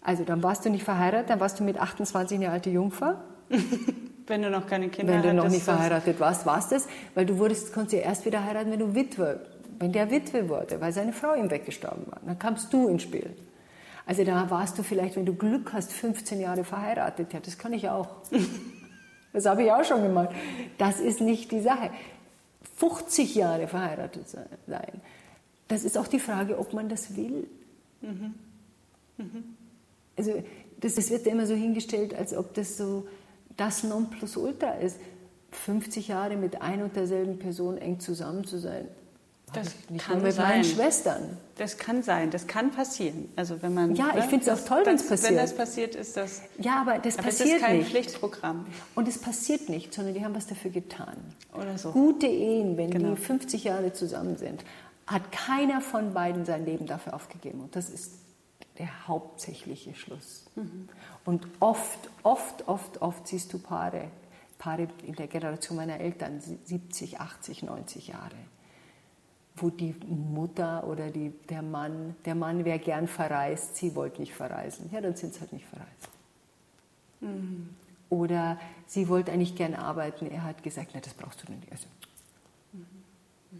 Also dann warst du nicht verheiratet, dann warst du mit 28 eine alte Jungfer. [laughs] wenn du noch keine Kinder hast. Wenn du noch nicht verheiratet warst, warst es. Weil du wurdest, konntest ja erst wieder heiraten, wenn du Witwe, wenn der Witwe wurde, weil seine Frau ihm weggestorben war. Dann kamst du ins Spiel. Also da warst du vielleicht, wenn du Glück hast, 15 Jahre verheiratet. Ja, das kann ich auch. [laughs] Das habe ich auch schon gemacht. Das ist nicht die Sache. 50 Jahre verheiratet sein. Das ist auch die Frage, ob man das will. Mhm. Mhm. Also das, das wird ja immer so hingestellt, als ob das so das Nonplusultra ist. 50 Jahre mit ein und derselben Person eng zusammen zu sein. Das nicht kann mit sein. meinen Schwestern. Das kann sein, das kann passieren. Also wenn man ja, ich ne, finde es auch toll, wenn es passiert. Wenn das passiert, ist das. Ja, aber das aber passiert es ist kein nicht. Pflichtprogramm. Und es passiert nicht, sondern die haben was dafür getan. Oder so. Gute Ehen, wenn genau. die 50 Jahre zusammen sind, hat keiner von beiden sein Leben dafür aufgegeben. Und das ist der hauptsächliche Schluss. Mhm. Und oft, oft, oft, oft siehst du Paare, Paare in der Generation meiner Eltern, 70, 80, 90 Jahre, wo die Mutter oder die, der Mann, der Mann wäre gern verreist, sie wollte nicht verreisen. Ja, dann sind sie halt nicht verreist. Mhm. Oder sie wollte eigentlich gern arbeiten, er hat gesagt, na, das brauchst du nicht. Also, mhm.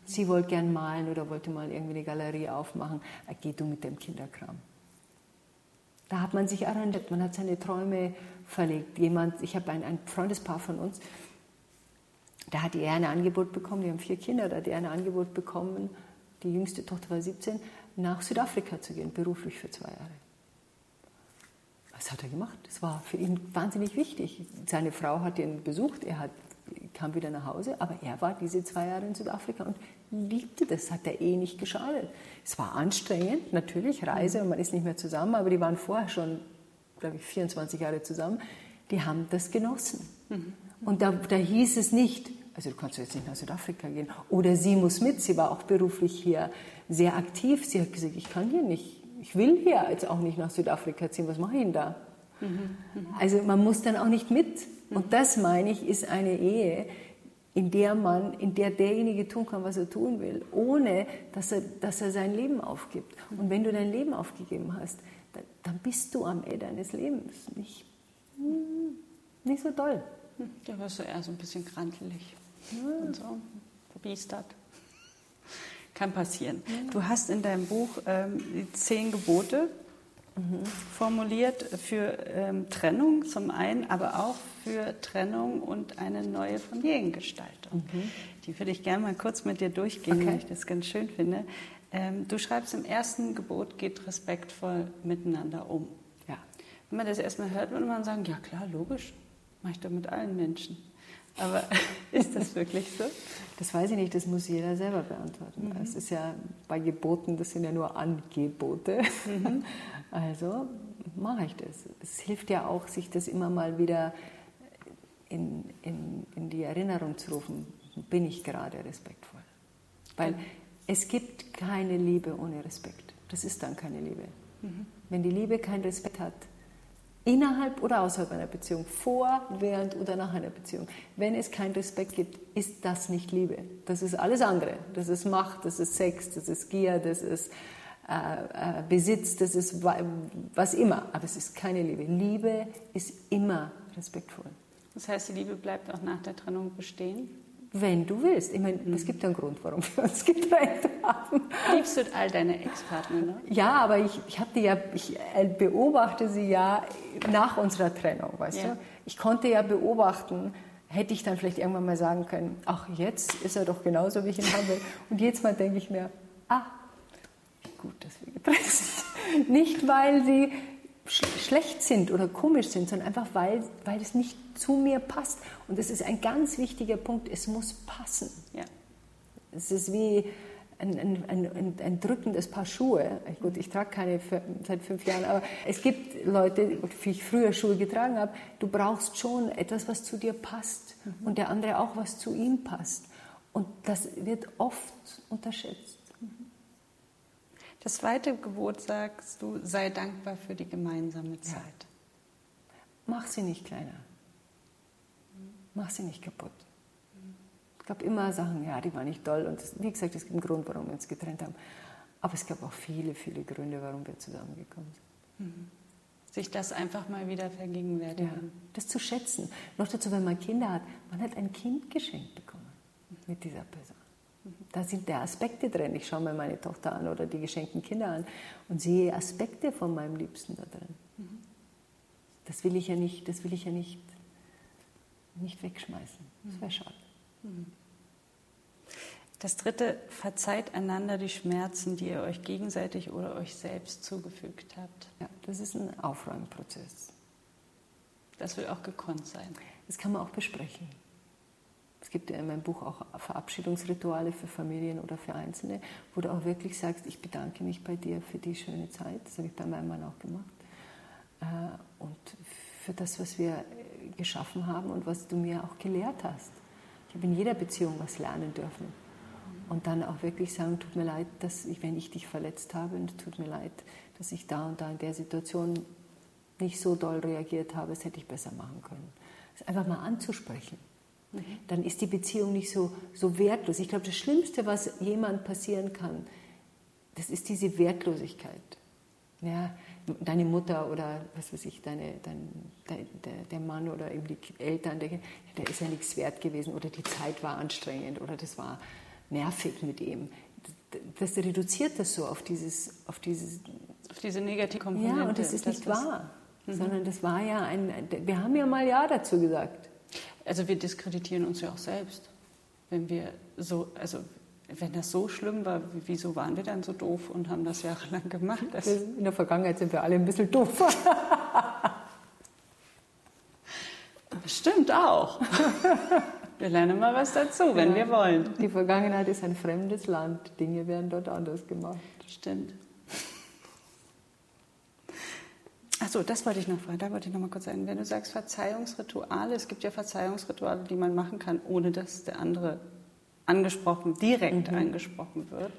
Sie wollte gern malen oder wollte mal irgendwie eine Galerie aufmachen. Geh du mit dem Kinderkram. Da hat man sich arrangiert, man hat seine Träume verlegt. Jemand, ich habe ein, ein Freundespaar von uns, da hat er ein Angebot bekommen, die haben vier Kinder, da hat er ein Angebot bekommen, die jüngste Tochter war 17, nach Südafrika zu gehen, beruflich für zwei Jahre. Was hat er gemacht? Das war für ihn wahnsinnig wichtig. Seine Frau hat ihn besucht, er hat, kam wieder nach Hause, aber er war diese zwei Jahre in Südafrika und liebte das, hat der eh nicht geschadet. Es war anstrengend, natürlich, Reise und man ist nicht mehr zusammen, aber die waren vorher schon, glaube ich, 24 Jahre zusammen. Die haben das genossen. Mhm. Und da, da hieß es nicht, also du kannst jetzt nicht nach Südafrika gehen. Oder sie muss mit, sie war auch beruflich hier sehr aktiv. Sie hat gesagt, ich kann hier nicht, ich will hier jetzt auch nicht nach Südafrika ziehen, was mache ich denn da? Mhm. Mhm. Also man muss dann auch nicht mit. Und das, meine ich, ist eine Ehe, in der man, in der derjenige tun kann, was er tun will, ohne dass er, dass er sein Leben aufgibt. Und wenn du dein Leben aufgegeben hast, dann, dann bist du am Ende deines Lebens nicht, hm, nicht so toll. Da wirst du eher so ein bisschen krantelig ja. Und so verbiestert. Kann passieren. Du hast in deinem Buch ähm, die zehn Gebote formuliert für ähm, Trennung zum einen, aber auch für Trennung und eine neue Familiengestaltung. Mhm. Die würde ich gerne mal kurz mit dir durchgehen, okay. weil ich das ganz schön finde. Ähm, du schreibst im ersten Gebot, geht respektvoll miteinander um. Ja. Wenn man das erstmal hört, würde man sagen, ja klar, logisch, mache ich doch mit allen Menschen. Aber [laughs] ist das wirklich so? Das weiß ich nicht, das muss jeder selber beantworten. Mhm. Es ist ja bei Geboten, das sind ja nur Angebote. Mhm. [laughs] Also mache ich das. Es hilft ja auch, sich das immer mal wieder in, in, in die Erinnerung zu rufen. Bin ich gerade respektvoll? Weil mhm. es gibt keine Liebe ohne Respekt. Das ist dann keine Liebe. Mhm. Wenn die Liebe keinen Respekt hat, innerhalb oder außerhalb einer Beziehung, vor, während oder nach einer Beziehung. Wenn es keinen Respekt gibt, ist das nicht Liebe. Das ist alles andere. Das ist Macht, das ist Sex, das ist Gier, das ist äh, äh, Besitz, das ist was immer. Aber es ist keine Liebe. Liebe ist immer respektvoll. Das heißt, die Liebe bleibt auch nach der Trennung bestehen? Wenn du willst. Ich meine, mhm. es gibt einen Grund, warum wir uns [laughs] getrennt haben. Liebst du all deine Ex-Partner, ne? Ja, aber ich, ich, die ja, ich äh, beobachte sie ja nach unserer Trennung, weißt ja. du? Ich konnte ja beobachten, hätte ich dann vielleicht irgendwann mal sagen können, ach, jetzt ist er doch genauso, wie ich ihn haben will. Und jetzt mal denke ich mir, ah, gut, dass wir getrennt sind. [laughs] Nicht, weil sie schlecht sind oder komisch sind, sondern einfach, weil, weil es nicht zu mir passt. Und das ist ein ganz wichtiger Punkt, es muss passen. Ja. Es ist wie ein, ein, ein, ein drückendes Paar Schuhe. Gut, ich trage keine seit fünf Jahren, aber es gibt Leute, wie ich früher Schuhe getragen habe, du brauchst schon etwas, was zu dir passt mhm. und der andere auch, was zu ihm passt. Und das wird oft unterschätzt. Das zweite Gebot sagst du, sei dankbar für die gemeinsame Zeit. Ja. Mach sie nicht kleiner. Mach sie nicht kaputt. Es gab immer Sachen, ja, die waren nicht toll. Und das, wie gesagt, es gibt einen Grund, warum wir uns getrennt haben. Aber es gab auch viele, viele Gründe, warum wir zusammengekommen sind. Mhm. Sich das einfach mal wieder vergegenwärtigen. Ja, das zu schätzen. Noch dazu, wenn man Kinder hat, man hat ein Kind geschenkt bekommen mit dieser Person. Da sind der Aspekte drin. Ich schaue mir meine Tochter an oder die geschenkten Kinder an und sehe Aspekte von meinem Liebsten da drin. Das will ich ja nicht, das will ich ja nicht, nicht wegschmeißen. Das wäre schade. Das dritte, verzeiht einander die Schmerzen, die ihr euch gegenseitig oder euch selbst zugefügt habt. Ja, das ist ein Aufräumprozess. Das will auch gekonnt sein. Das kann man auch besprechen. Es gibt ja in meinem Buch auch Verabschiedungsrituale für Familien oder für Einzelne, wo du auch wirklich sagst, ich bedanke mich bei dir für die schöne Zeit. Das habe ich bei meinem Mann auch gemacht. Äh, und für das, was wir äh, geschaffen haben und was du mir auch gelehrt hast. Ich habe in jeder Beziehung was lernen dürfen. Und dann auch wirklich sagen, tut mir leid, dass ich, wenn ich dich verletzt habe, und tut mir leid, dass ich da und da in der Situation nicht so doll reagiert habe, das hätte ich besser machen können. es einfach mal anzusprechen. Mhm. Dann ist die Beziehung nicht so, so wertlos. Ich glaube, das Schlimmste, was jemand passieren kann, das ist diese Wertlosigkeit. Ja, deine Mutter oder was weiß ich, deine, dein, der, der Mann oder eben die Eltern, der, der ist ja nichts wert gewesen oder die Zeit war anstrengend oder das war nervig mit ihm. Das reduziert das so auf dieses, auf dieses auf diese negative Komponente. Ja, und das ist nicht wahr, mhm. sondern das war ja ein, wir haben ja mal Ja dazu gesagt. Also wir diskreditieren uns ja auch selbst, wenn wir so, also wenn das so schlimm war, wieso waren wir dann so doof und haben das jahrelang gemacht? Das In der Vergangenheit sind wir alle ein bisschen doof. [laughs] Stimmt auch. Wir lernen mal was dazu, wenn ja. wir wollen. Die Vergangenheit ist ein fremdes Land. Dinge werden dort anders gemacht. Stimmt. Achso, das wollte ich noch fragen. Da wollte ich noch mal kurz sagen. Wenn du sagst Verzeihungsrituale, es gibt ja Verzeihungsrituale, die man machen kann, ohne dass der andere angesprochen, direkt mhm. angesprochen wird.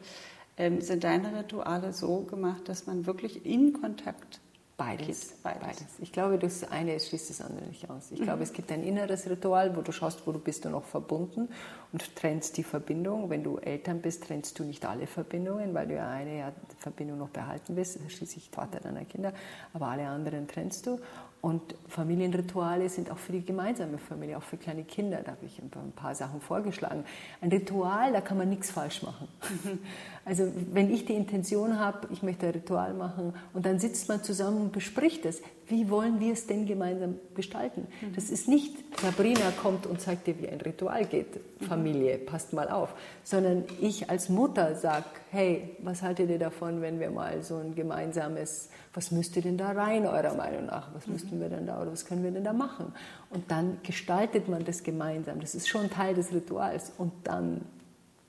Ähm, sind deine Rituale so gemacht, dass man wirklich in Kontakt Beides, beides, beides. Ich glaube, das eine schließt das andere nicht aus. Ich mhm. glaube, es gibt ein inneres Ritual, wo du schaust, wo du bist du noch verbunden und trennst die Verbindung. Wenn du Eltern bist, trennst du nicht alle Verbindungen, weil du ja eine Verbindung noch behalten willst, schließlich Vater deiner Kinder, aber alle anderen trennst du. Und Familienrituale sind auch für die gemeinsame Familie, auch für kleine Kinder. Da habe ich ein paar Sachen vorgeschlagen. Ein Ritual, da kann man nichts falsch machen. [laughs] Also wenn ich die Intention habe, ich möchte ein Ritual machen und dann sitzt man zusammen und bespricht es, wie wollen wir es denn gemeinsam gestalten? Mhm. Das ist nicht, Sabrina kommt und zeigt dir, wie ein Ritual geht, Familie, passt mal auf, sondern ich als Mutter sage, hey, was haltet ihr davon, wenn wir mal so ein gemeinsames, was müsste denn da rein, eurer Meinung nach? Was mhm. müssten wir denn da oder was können wir denn da machen? Und dann gestaltet man das gemeinsam. Das ist schon Teil des Rituals und dann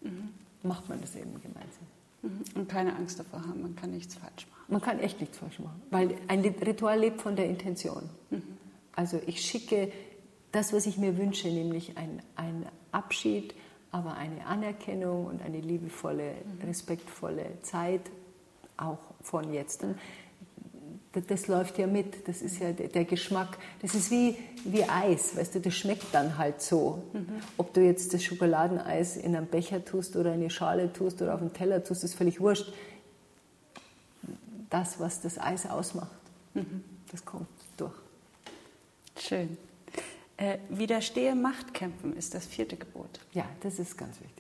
mhm. macht man das eben gemeinsam. Mhm. Und keine Angst davor haben, man kann nichts falsch machen. Man kann echt nichts falsch machen, weil ein Ritual lebt von der Intention. Mhm. Also ich schicke das, was ich mir wünsche, nämlich ein, ein Abschied, aber eine Anerkennung und eine liebevolle, mhm. respektvolle Zeit, auch von jetzt. Das, läuft ja mit, das ist ja der, der, Geschmack. Das ist wie, wie Eis, weißt du, das schmeckt dann halt so. Mhm. Ob du jetzt das Schokoladeneis in einen Becher tust oder in eine Schale tust oder auf einen Teller tust, ist völlig wurscht das, was das Eis ausmacht. Mhm. Das kommt durch. Schön. Äh, widerstehe Machtkämpfen ist das vierte Gebot. Ja, das ist ganz wichtig.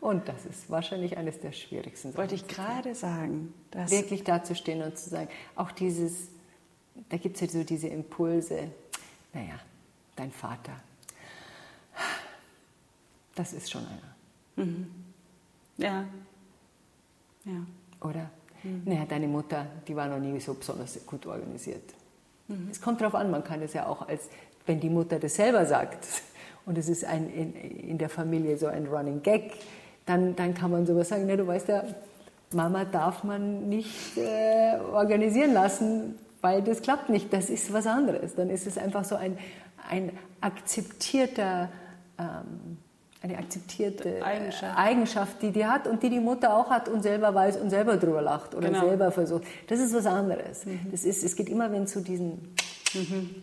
Und das ist wahrscheinlich eines der schwierigsten Sachen. Wollte ich gerade sagen. Dass wirklich dazustehen und zu sagen, auch dieses, da gibt es ja so diese Impulse, naja, dein Vater, das ist schon einer. Mhm. Ja, ja. Oder? Mhm. Naja, deine Mutter, die war noch nie so besonders gut organisiert. Mhm. Es kommt darauf an, man kann es ja auch als, wenn die Mutter das selber sagt und es ist ein, in, in der Familie so ein Running Gag, dann, dann kann man sowas sagen, ne, du weißt ja, Mama darf man nicht äh, organisieren lassen, weil das klappt nicht, das ist was anderes. Dann ist es einfach so ein, ein akzeptierter ähm, eine akzeptierte Eigenschaft. Eigenschaft. die die hat und die die Mutter auch hat und selber weiß und selber drüber lacht oder genau. selber versucht. Das ist was anderes. Mhm. Das ist, es geht immer wenn zu diesen. Mhm.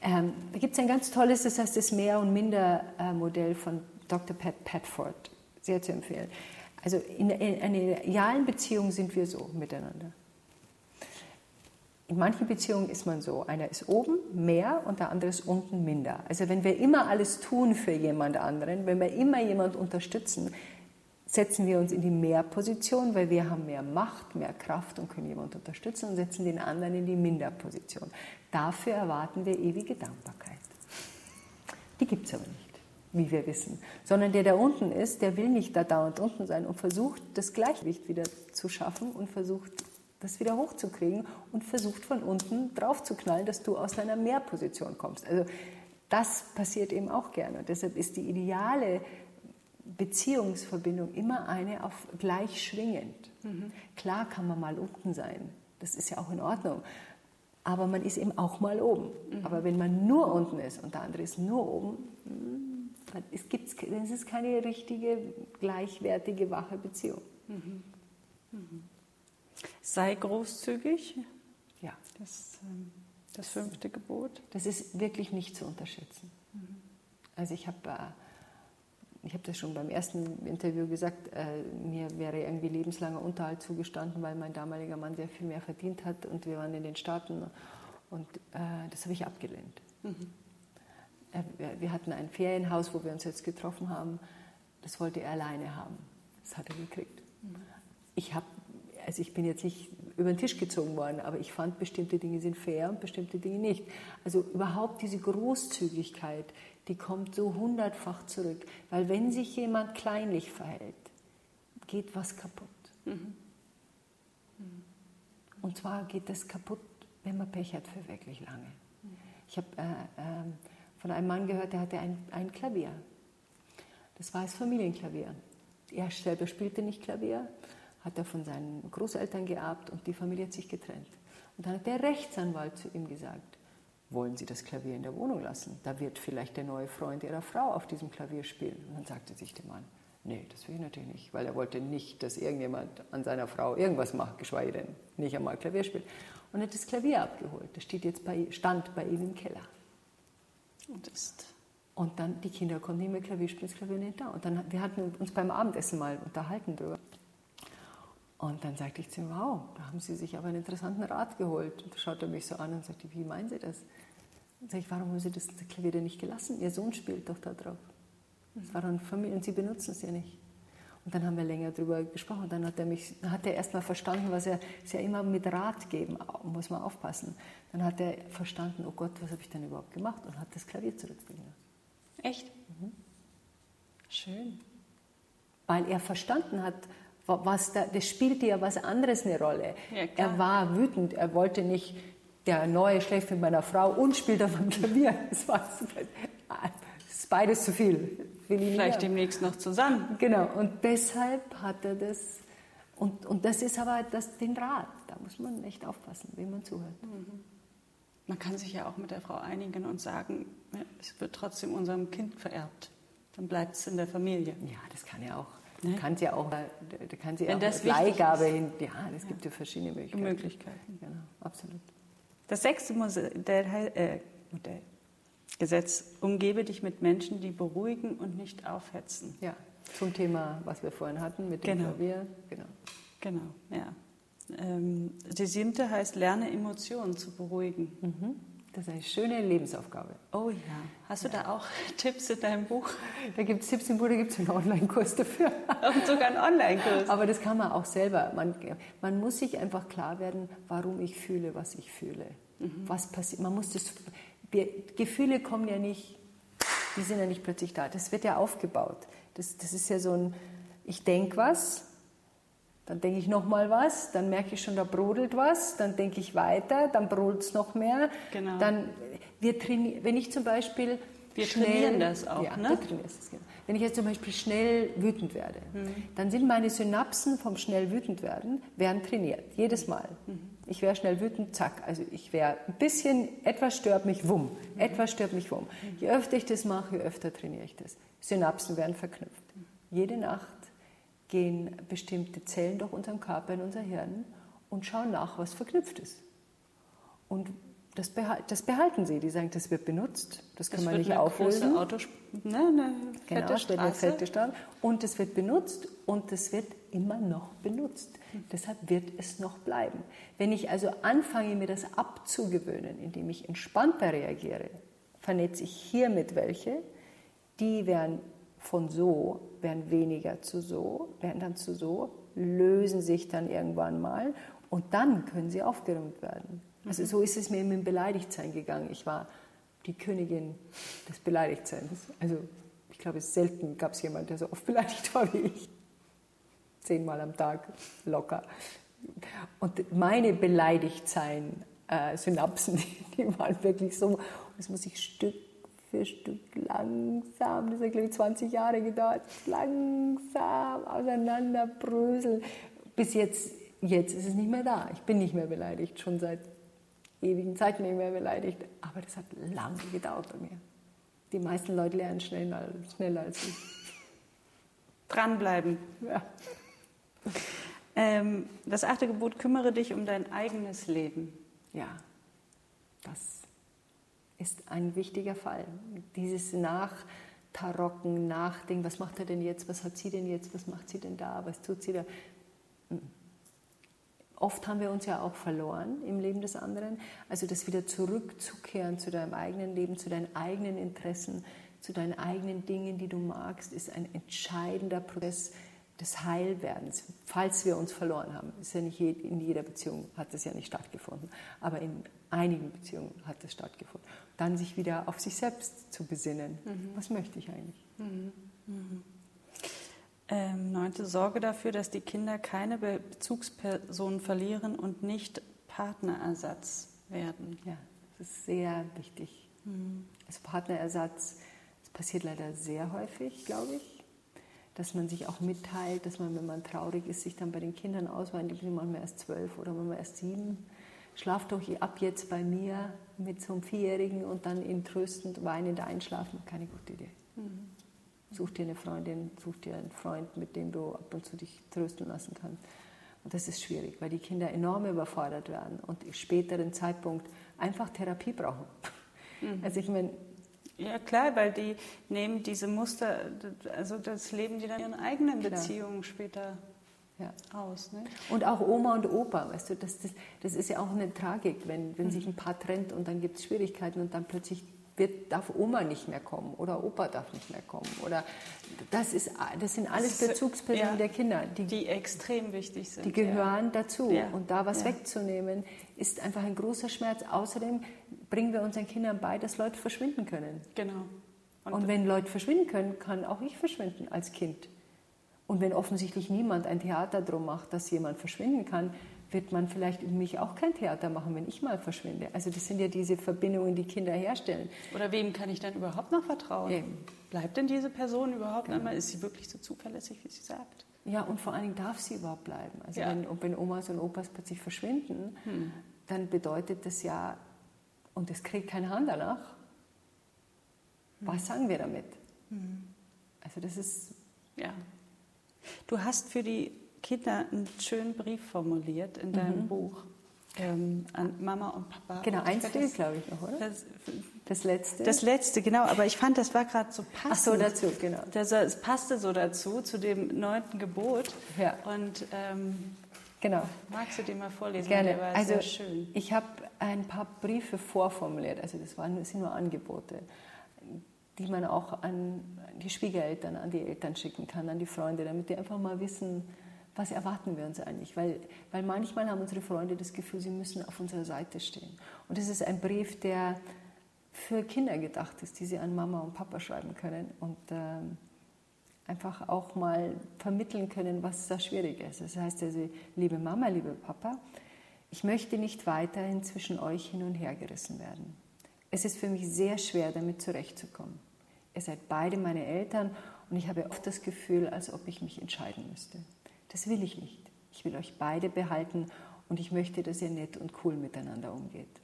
Ähm, da gibt es ein ganz tolles, das heißt das Mehr- und Minder-Modell von Dr. Pat Padford. Sehr zu empfehlen. Also in, in einer realen Beziehung sind wir so miteinander. In manchen Beziehungen ist man so, einer ist oben mehr und der andere ist unten minder. Also wenn wir immer alles tun für jemand anderen, wenn wir immer jemand unterstützen, setzen wir uns in die Mehrposition, weil wir haben mehr Macht, mehr Kraft und können jemand unterstützen und setzen den anderen in die Minderposition. Dafür erwarten wir ewige Dankbarkeit. Die gibt es aber nicht, wie wir wissen. Sondern der da unten ist, der will nicht da dauernd unten sein und versucht, das Gleichgewicht wieder zu schaffen und versucht, das wieder hochzukriegen und versucht von unten drauf zu knallen, dass du aus deiner Mehrposition kommst. Also das passiert eben auch gerne. Und deshalb ist die ideale Beziehungsverbindung immer eine auf gleich schwingend. Mhm. Klar kann man mal unten sein, das ist ja auch in Ordnung. Aber man ist eben auch mal oben. Mhm. Aber wenn man nur unten ist und der andere ist nur oben, ist, gibt's, dann ist es keine richtige, gleichwertige, wache Beziehung. Mhm. mhm sei großzügig. Ja. Das, ähm, Das fünfte Gebot? Das ist wirklich nicht zu unterschätzen. Mhm. Also ich habe äh, ich das schon beim ersten Interview gesagt, äh, mir wäre irgendwie lebenslanger Unterhalt zugestanden, weil mein damaliger Mann sehr viel mehr verdient hat und wir waren in den Staaten und äh, das habe ich abgelehnt. Mhm. Wir hatten ein Ferienhaus, wo wir uns jetzt getroffen haben. Das wollte er alleine haben. Das hat er gekriegt. Mhm. Ich habe also ich bin jetzt nicht über den Tisch gezogen worden, aber ich fand, bestimmte Dinge sind fair und bestimmte Dinge nicht. Also überhaupt diese Großzügigkeit, die kommt so hundertfach zurück. Weil wenn sich jemand kleinlich verhält, geht was kaputt. Mhm. Und zwar geht das kaputt, wenn man Pech hat für wirklich lange. Ich habe äh, äh, von einem Mann gehört, der hatte ein, ein Klavier. Das war das Familienklavier. Er selber spielte nicht Klavier, hat er von seinen Großeltern geerbt und die Familie hat sich getrennt. Und dann hat der Rechtsanwalt zu ihm gesagt, wollen Sie das Klavier in der Wohnung lassen? Da wird vielleicht der neue Freund Ihrer Frau auf diesem Klavier spielen. Und dann sagte sich der Mann, nee, das will ich natürlich nicht, weil er wollte nicht, dass irgendjemand an seiner Frau irgendwas macht, geschweige denn nicht einmal Klavier spielt. Und hat das Klavier abgeholt. Das steht jetzt bei, stand bei ihm im Keller. Und ist und dann die Kinder konnten nicht mehr Klavier spielen, das Klavier nicht da. Und dann wir hatten uns beim Abendessen mal unterhalten darüber. Und dann sagte ich zu ihm, wow, da haben Sie sich aber einen interessanten Rat geholt. Und da schaut er mich so an und sagte, wie meinen Sie das? Dann sage ich, warum haben Sie das Klavier denn nicht gelassen? Ihr Sohn spielt doch da drauf. Das war dann Familie und Sie benutzen es ja nicht. Und dann haben wir länger darüber gesprochen. Und dann hat er mich, hat er erst mal verstanden, was er, ist ja immer mit Rat geben, muss man aufpassen. Dann hat er verstanden, oh Gott, was habe ich denn überhaupt gemacht? Und hat das Klavier zurückbringen Echt? Mhm. Schön. Weil er verstanden hat, was da, das spielte ja was anderes eine Rolle. Ja, er war wütend, er wollte nicht, der Neue schläft mit meiner Frau und spielt auf dem Klavier. [laughs] Das war das ist beides zu viel. Vielleicht demnächst noch zusammen. Genau, und deshalb hat er das. Und, und das ist aber das, den Rat. Da muss man echt aufpassen, wie man zuhört. Mhm. Man kann sich ja auch mit der Frau einigen und sagen, es wird trotzdem unserem Kind vererbt. Dann bleibt es in der Familie. Ja, das kann ja auch. Ne? Kann sie auch, da kann sie Wenn auch das Leihgabe hin. Ja, es gibt ja verschiedene Möglichkeiten. Möglichkeiten. Genau, absolut. Das sechste Modell, äh, Modell, Gesetz, umgebe dich mit Menschen, die beruhigen und nicht aufhetzen. Ja, zum Thema, was wir vorhin hatten mit dem genau. Klavier. Genau. Genau, ja. Ähm, die siebte heißt, lerne Emotionen zu beruhigen. Mhm. Das ist eine schöne Lebensaufgabe. Oh ja. Hast du ja. da auch [laughs] Tipps in deinem Buch? Da gibt es Tipps im Buch, da gibt es einen Online-Kurs dafür. [laughs] Und sogar einen Online-Kurs. Aber das kann man auch selber. Man, man muss sich einfach klar werden, warum ich fühle, was ich fühle. Mhm. Was passiert. Man muss das. Wir, Gefühle kommen ja nicht, die sind ja nicht plötzlich da. Das wird ja aufgebaut. Das, das ist ja so ein, ich denke was, dann denke ich noch mal was, dann merke ich schon, da brodelt was, dann denke ich weiter, dann brodelt es noch mehr. Genau. Dann wir trainieren, wenn ich zum Beispiel wir schnell, trainieren das auch, ja, ne? Das, genau. Wenn ich jetzt zum Beispiel schnell wütend werde, mhm. dann sind meine Synapsen vom schnell wütend werden werden trainiert jedes Mal. Mhm. Ich wäre schnell wütend, zack. Also ich wäre ein bisschen, etwas stört mich, wumm. Mhm. Etwas stört mich, wumm. Je öfter ich das mache, je öfter trainiere ich das. Synapsen werden verknüpft. Jede Nacht gehen bestimmte Zellen durch unseren Körper in unser Hirn und schauen nach, was verknüpft ist. Und das, behalten, das behalten sie. Die sagen, das wird benutzt, das, das kann man nicht auflösen. Auto, ne, eine genau, es wird eine fette Straße. Und es wird benutzt und es wird immer noch benutzt. Deshalb wird es noch bleiben. Wenn ich also anfange, mir das abzugewöhnen, indem ich entspannter reagiere, vernetze ich hiermit welche, die werden von so werden weniger zu so, werden dann zu so, lösen sich dann irgendwann mal und dann können sie aufgeräumt werden. Also mhm. so ist es mir mit dem Beleidigtsein gegangen. Ich war die Königin des Beleidigtseins. Also ich glaube, selten gab es jemanden, der so oft beleidigt war wie ich. Zehnmal am Tag, locker. Und meine Beleidigtsein-Synapsen, [laughs] die waren wirklich so, das muss ich Stück für Stück langsam, das hat glaube ich 20 Jahre gedauert, langsam auseinanderbröseln. Bis jetzt, jetzt ist es nicht mehr da. Ich bin nicht mehr beleidigt, schon seit ewigen Zeiten nicht mehr beleidigt. Aber das hat lange gedauert bei mir. Die meisten Leute lernen schneller, schneller als ich. Dranbleiben. Ja. Ähm, das achte Gebot, kümmere dich um dein eigenes Leben. Ja. Das ist ein wichtiger Fall. Dieses Nachtarocken, Nachdenken, was macht er denn jetzt, was hat sie denn jetzt, was macht sie denn da, was tut sie da. Hm. Oft haben wir uns ja auch verloren im Leben des anderen. Also das wieder zurückzukehren zu deinem eigenen Leben, zu deinen eigenen Interessen, zu deinen eigenen Dingen, die du magst, ist ein entscheidender Prozess des Heilwerdens, falls wir uns verloren haben. Ist ja nicht in jeder Beziehung hat das ja nicht stattgefunden, aber in einigen Beziehungen hat das stattgefunden. Dann sich wieder auf sich selbst zu besinnen. Mhm. Was möchte ich eigentlich? Mhm. Mhm. Ähm, neunte Sorge dafür, dass die Kinder keine Bezugspersonen verlieren und nicht Partnerersatz werden. Ja, das ist sehr wichtig. Mhm. Also Partnerersatz, das passiert leider sehr häufig, glaube ich. Dass man sich auch mitteilt, dass man, wenn man traurig ist, sich dann bei den Kindern ausweint, die sind manchmal erst zwölf oder manchmal erst sieben. Schlaf doch ab jetzt bei mir mit so einem Vierjährigen und dann ihn tröstend, weinend einschlafen. Keine gute Idee. Mhm. Such dir eine Freundin, such dir einen Freund, mit dem du ab und zu dich trösten lassen kannst. Und das ist schwierig, weil die Kinder enorm überfordert werden und im späteren Zeitpunkt einfach Therapie brauchen. Mhm. Also ich meine, ja klar, weil die nehmen diese Muster, also das leben die dann in ihren eigenen Beziehungen klar. später ja. aus. Ne? Und auch Oma und Opa, weißt du, das, das, das ist ja auch eine Tragik, wenn, wenn mhm. sich ein Paar trennt und dann gibt es Schwierigkeiten und dann plötzlich wird, darf Oma nicht mehr kommen oder Opa darf nicht mehr kommen. Oder das, ist, das sind alles Bezugspersonen ja, der Kinder. Die, die, extrem wichtig sind. Die gehören ja. dazu. Ja. Und da was wegzunehmen, ist einfach ein großer Schmerz. Außerdem bringen wir unseren Kindern bei, dass Leute verschwinden können. Genau. Und, Und wenn Leute verschwinden können, kann auch ich verschwinden als Kind. Und wenn offensichtlich niemand ein Theater drum macht, dass jemand verschwinden kann, wird man vielleicht über mich auch kein Theater machen, wenn ich mal verschwinde. Also das sind ja diese Verbindungen, die Kinder herstellen. Oder wem kann ich dann überhaupt noch vertrauen? Eben. Bleibt denn diese Person überhaupt genau. einmal? Ist sie wirklich so zuverlässig, wie sie sagt? Ja, und vor allen Dingen darf sie überhaupt bleiben. Also ja. wenn, wenn, Omas und Opas plötzlich verschwinden, hm. dann bedeutet das ja, und es kriegt keine Hand danach, hm. was sagen wir damit? Hm. Also das ist... Ja. Du hast für die Kinder einen schönen Brief formuliert in deinem mhm. Buch. Ähm, an Mama und Papa. Genau, eins fehlt, glaube ich, noch, oder? Das, das, letzte. Das letzte, genau. Aber ich fand, das war gerade so passend. Ach so, dazu, genau. Das, es passte so dazu, zu dem neunten Gebot. Ja. Und ähm, genau. magst du den mal vorlesen? Gerne. Der war also, sehr schön. Ich habe ein paar Briefe vorformuliert. Also das, waren, das sind nur Angebote die man auch an die Schwiegereltern, an die Eltern schicken kann, an die Freunde, damit die einfach mal wissen, was erwarten wir uns eigentlich? Weil, weil manchmal haben unsere Freunde das Gefühl, sie müssen auf unserer Seite stehen. Und es ist ein Brief, der für Kinder gedacht ist, die sie an Mama und Papa schreiben können und äh, einfach auch mal vermitteln können, was da schwierig ist. Das heißt also, liebe Mama, liebe Papa, ich möchte nicht weiterhin zwischen euch hin und her gerissen werden. Es ist für mich sehr schwer, damit zurechtzukommen. Ihr seid beide meine Eltern und ich habe oft das Gefühl, als ob ich mich entscheiden müsste. Das will ich nicht. Ich will euch beide behalten und ich möchte, dass ihr nett und cool miteinander umgeht.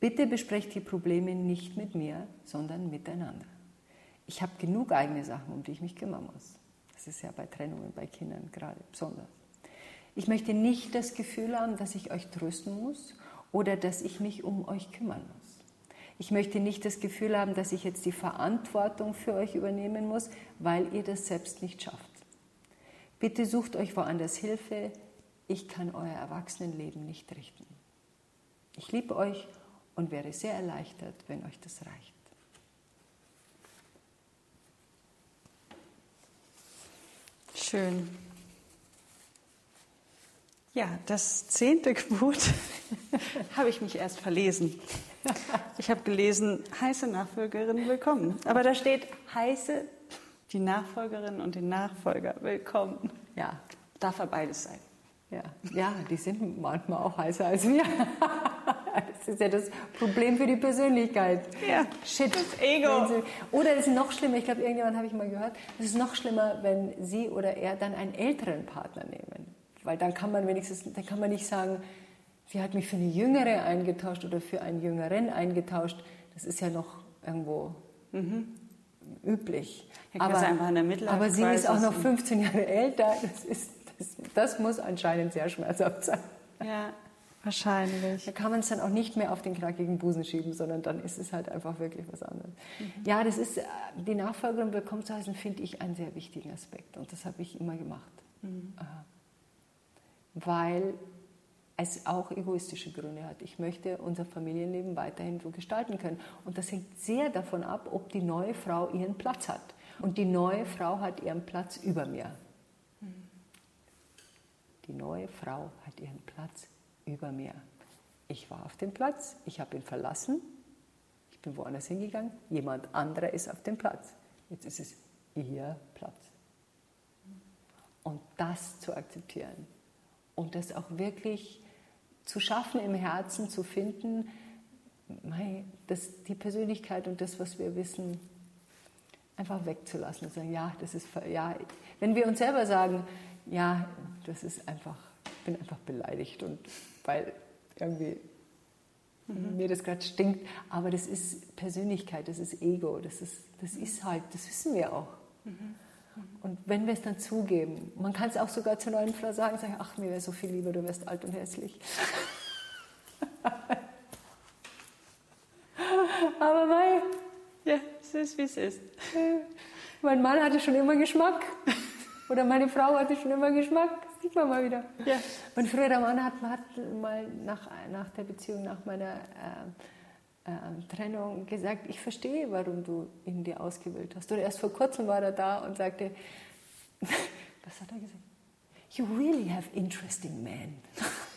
Bitte besprecht die Probleme nicht mit mir, sondern miteinander. Ich habe genug eigene Sachen, um die ich mich kümmern muss. Das ist ja bei Trennungen bei Kindern gerade besonders. Ich möchte nicht das Gefühl haben, dass ich euch trösten muss oder dass ich mich um euch kümmern muss. Ich möchte nicht das Gefühl haben, dass ich jetzt die Verantwortung für euch übernehmen muss, weil ihr das selbst nicht schafft. Bitte sucht euch woanders Hilfe. Ich kann euer Erwachsenenleben nicht richten. Ich liebe euch und wäre sehr erleichtert, wenn euch das reicht. Schön. Ja, das zehnte [laughs] Gebot [laughs] habe ich mich erst verlesen. Ich habe gelesen, heiße Nachfolgerin willkommen. Aber da steht heiße die Nachfolgerin und den Nachfolger willkommen. Ja. Darf er beides sein. Ja. ja, die sind manchmal auch heißer als wir. [laughs] [laughs] Das ist ja das Problem für die Persönlichkeit. Ja, Shit. Das Ego. Sie, oder es ist noch schlimmer, ich glaube, irgendjemand habe ich mal gehört, es ist noch schlimmer, wenn sie oder er dann einen älteren Partner nehmen. Weil dann kann man wenigstens, dann kann man nicht sagen, sie hat mich für eine Jüngere eingetauscht oder für einen Jüngeren eingetauscht. Das ist ja noch irgendwo mhm üblich. aber, aber sie ist auch noch 15 Jahre älter. Das, ist, das, das muss anscheinend sehr schmerzhaft sein. Ja, Wahrscheinlich. Da kann man es dann auch nicht mehr auf den knackigen Busen schieben, sondern dann ist es halt einfach wirklich was anderes. Mhm. Ja, das ist, äh, die Nachfolgerin willkommen zu heißen, finde ich einen sehr wichtigen Aspekt und das habe ich immer gemacht. Mhm. Weil es auch egoistische Gründe hat. Ich möchte unser Familienleben weiterhin so gestalten können. Und das hängt sehr davon ab, ob die neue Frau ihren Platz hat. Und die neue Frau hat ihren Platz über mir. Die neue Frau hat ihren Platz über mir. Ich war auf dem Platz, ich habe ihn verlassen, ich bin woanders hingegangen, jemand anderer ist auf dem Platz. Jetzt ist es ihr Platz. Und das zu akzeptieren und das auch wirklich zu schaffen, im Herzen zu finden, dass die Persönlichkeit und das, was wir wissen, einfach wegzulassen und sagen, ja, das ist, ja, wenn wir uns selber sagen, ja, das ist einfach, ich bin einfach beleidigt und weil irgendwie mhm. mir das gerade stinkt, aber das ist Persönlichkeit, das ist Ego, das ist, das ist halt, das wissen wir auch. Mhm. Und wenn wir es dann zugeben, man kann es auch sogar zur neuen Frau sagen, sagen, ach, mir wäre so viel lieber, du wärst alt und hässlich. [laughs] Aber mei, ja, es ist wie es ist. Mein Mann hatte schon immer Geschmack. Oder meine Frau hatte schon immer Geschmack. Das sieht man mal wieder. Ja. Und früher der Mann hat, hat mal nach, nach der Beziehung, nach meiner äh, äh, Trennung gesagt, ich verstehe, warum du ihn dir ausgewählt hast. Oder erst vor kurzem war er da und sagte, [laughs] was hat er gesagt? You really have interesting men. [laughs]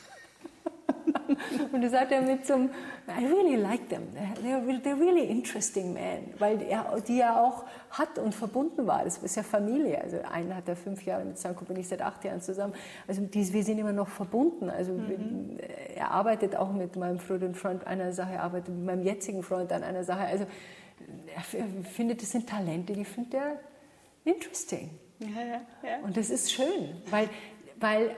Und das hat er mit so einem, I really like them, they're, they're really interesting men, weil er die er auch hat und verbunden war. Das ist ja Familie. Also einen hat er fünf Jahre mit seinem Kumpel, ich seit acht Jahren zusammen. Also die, wir sind immer noch verbunden. Also mhm. er arbeitet auch mit meinem früheren Freund an einer Sache, er arbeitet mit meinem jetzigen Freund an einer Sache. Also er findet, das sind Talente, die findet er interesting. Ja, ja, ja. Und das ist schön, weil, weil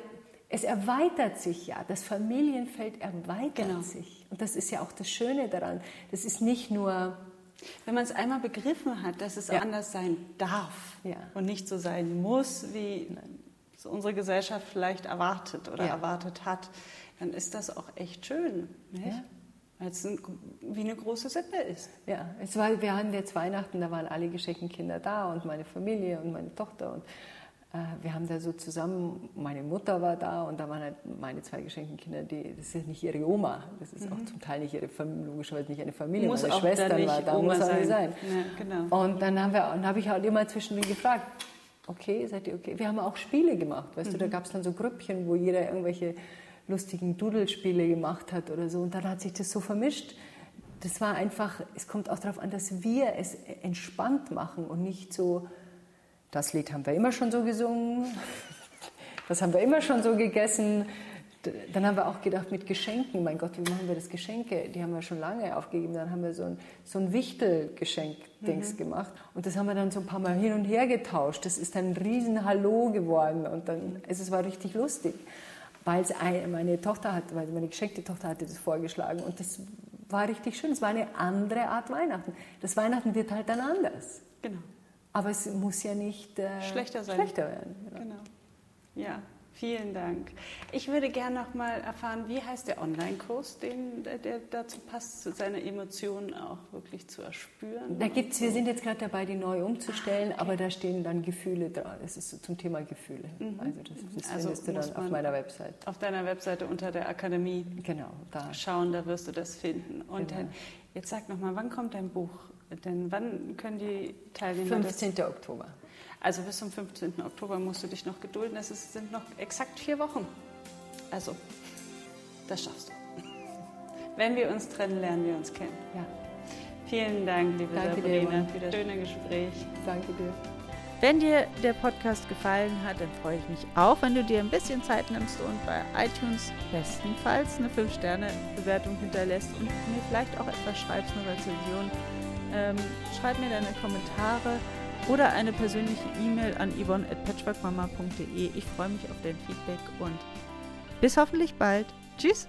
es erweitert sich ja, das Familienfeld erweitert genau. sich. Und das ist ja auch das Schöne daran. Das ist nicht nur. Wenn man es einmal begriffen hat, dass es ja. anders sein darf ja. und nicht so sein muss, wie so unsere Gesellschaft vielleicht erwartet oder ja. erwartet hat, dann ist das auch echt schön. Weil es ein, wie eine große Sippe ist. Ja, es war, wir hatten jetzt Weihnachten, da waren alle geschenkten Kinder da und meine Familie und meine Tochter. Und wir haben da so zusammen, meine Mutter war da und da waren halt meine zwei geschenkten Kinder, die, das ist nicht ihre Oma, das ist mhm. auch zum Teil nicht ihre Familie, logischerweise nicht eine Familie, muss meine Schwestern war da, Oma muss auch nicht sein. Ja, genau. Und dann haben wir, habe ich halt immer zwischendurch gefragt, okay, seid ihr okay? Wir haben auch Spiele gemacht, weißt mhm. du, da mhm. gab es dann so Grüppchen, wo jeder irgendwelche lustigen Dudelspiele gemacht hat oder so und dann hat sich das so vermischt. Das war einfach, es kommt auch darauf an, dass wir es entspannt machen und nicht so das Lied haben wir immer schon so gesungen, das haben wir immer schon so gegessen. Dann haben wir auch gedacht, mit Geschenken, mein Gott, wie machen wir das Geschenke? Die haben wir schon lange aufgegeben. Dann haben wir so ein, so ein Wichtelgeschenk-Dings mhm. gemacht. Und das haben wir dann so ein paar Mal hin und her getauscht. Das ist dann ein riesen Hallo geworden. Und dann, also es war richtig lustig. Weil es meine Tochter hat, weil meine geschenkte Tochter hatte das vorgeschlagen. Und das war richtig schön. Es war eine andere Art Weihnachten. Das Weihnachten wird halt dann anders. Genau. Aber es muss ja nicht äh, schlechter, sein. schlechter werden. Genau. genau. Ja, vielen Dank. Ich würde gerne noch mal erfahren, wie heißt der Online-Kurs, der, der dazu passt, seine Emotionen auch wirklich zu erspüren? Da gibt's, wir sind jetzt gerade dabei, die neu umzustellen, ah, okay. aber da stehen dann Gefühle dran. Das ist zum Thema Gefühle. Mhm. Also das, das also findest du dann auf meiner Website. Auf deiner Webseite unter der Akademie. Genau. Da. Schauen, da wirst du das finden. Und genau. jetzt sag noch mal, wann kommt dein Buch denn wann können die Teilnehmer 15. Das? Oktober. Also bis zum 15. Oktober musst du dich noch gedulden. Es sind noch exakt vier Wochen. Also, das schaffst du. [laughs] Wenn wir uns trennen, lernen wir uns kennen. Ja. Vielen Dank, liebe Danke Sabrina, dir, für das schöne Gespräch. Danke dir. Wenn dir der Podcast gefallen hat, dann freue ich mich auch, wenn du dir ein bisschen Zeit nimmst und bei iTunes bestenfalls eine 5-Sterne-Bewertung hinterlässt und mir vielleicht auch etwas schreibst, eine Rezension ähm, schreib mir deine Kommentare oder eine persönliche E-Mail an yvonne.patchworkmama.de. Ich freue mich auf dein Feedback und bis hoffentlich bald. Tschüss!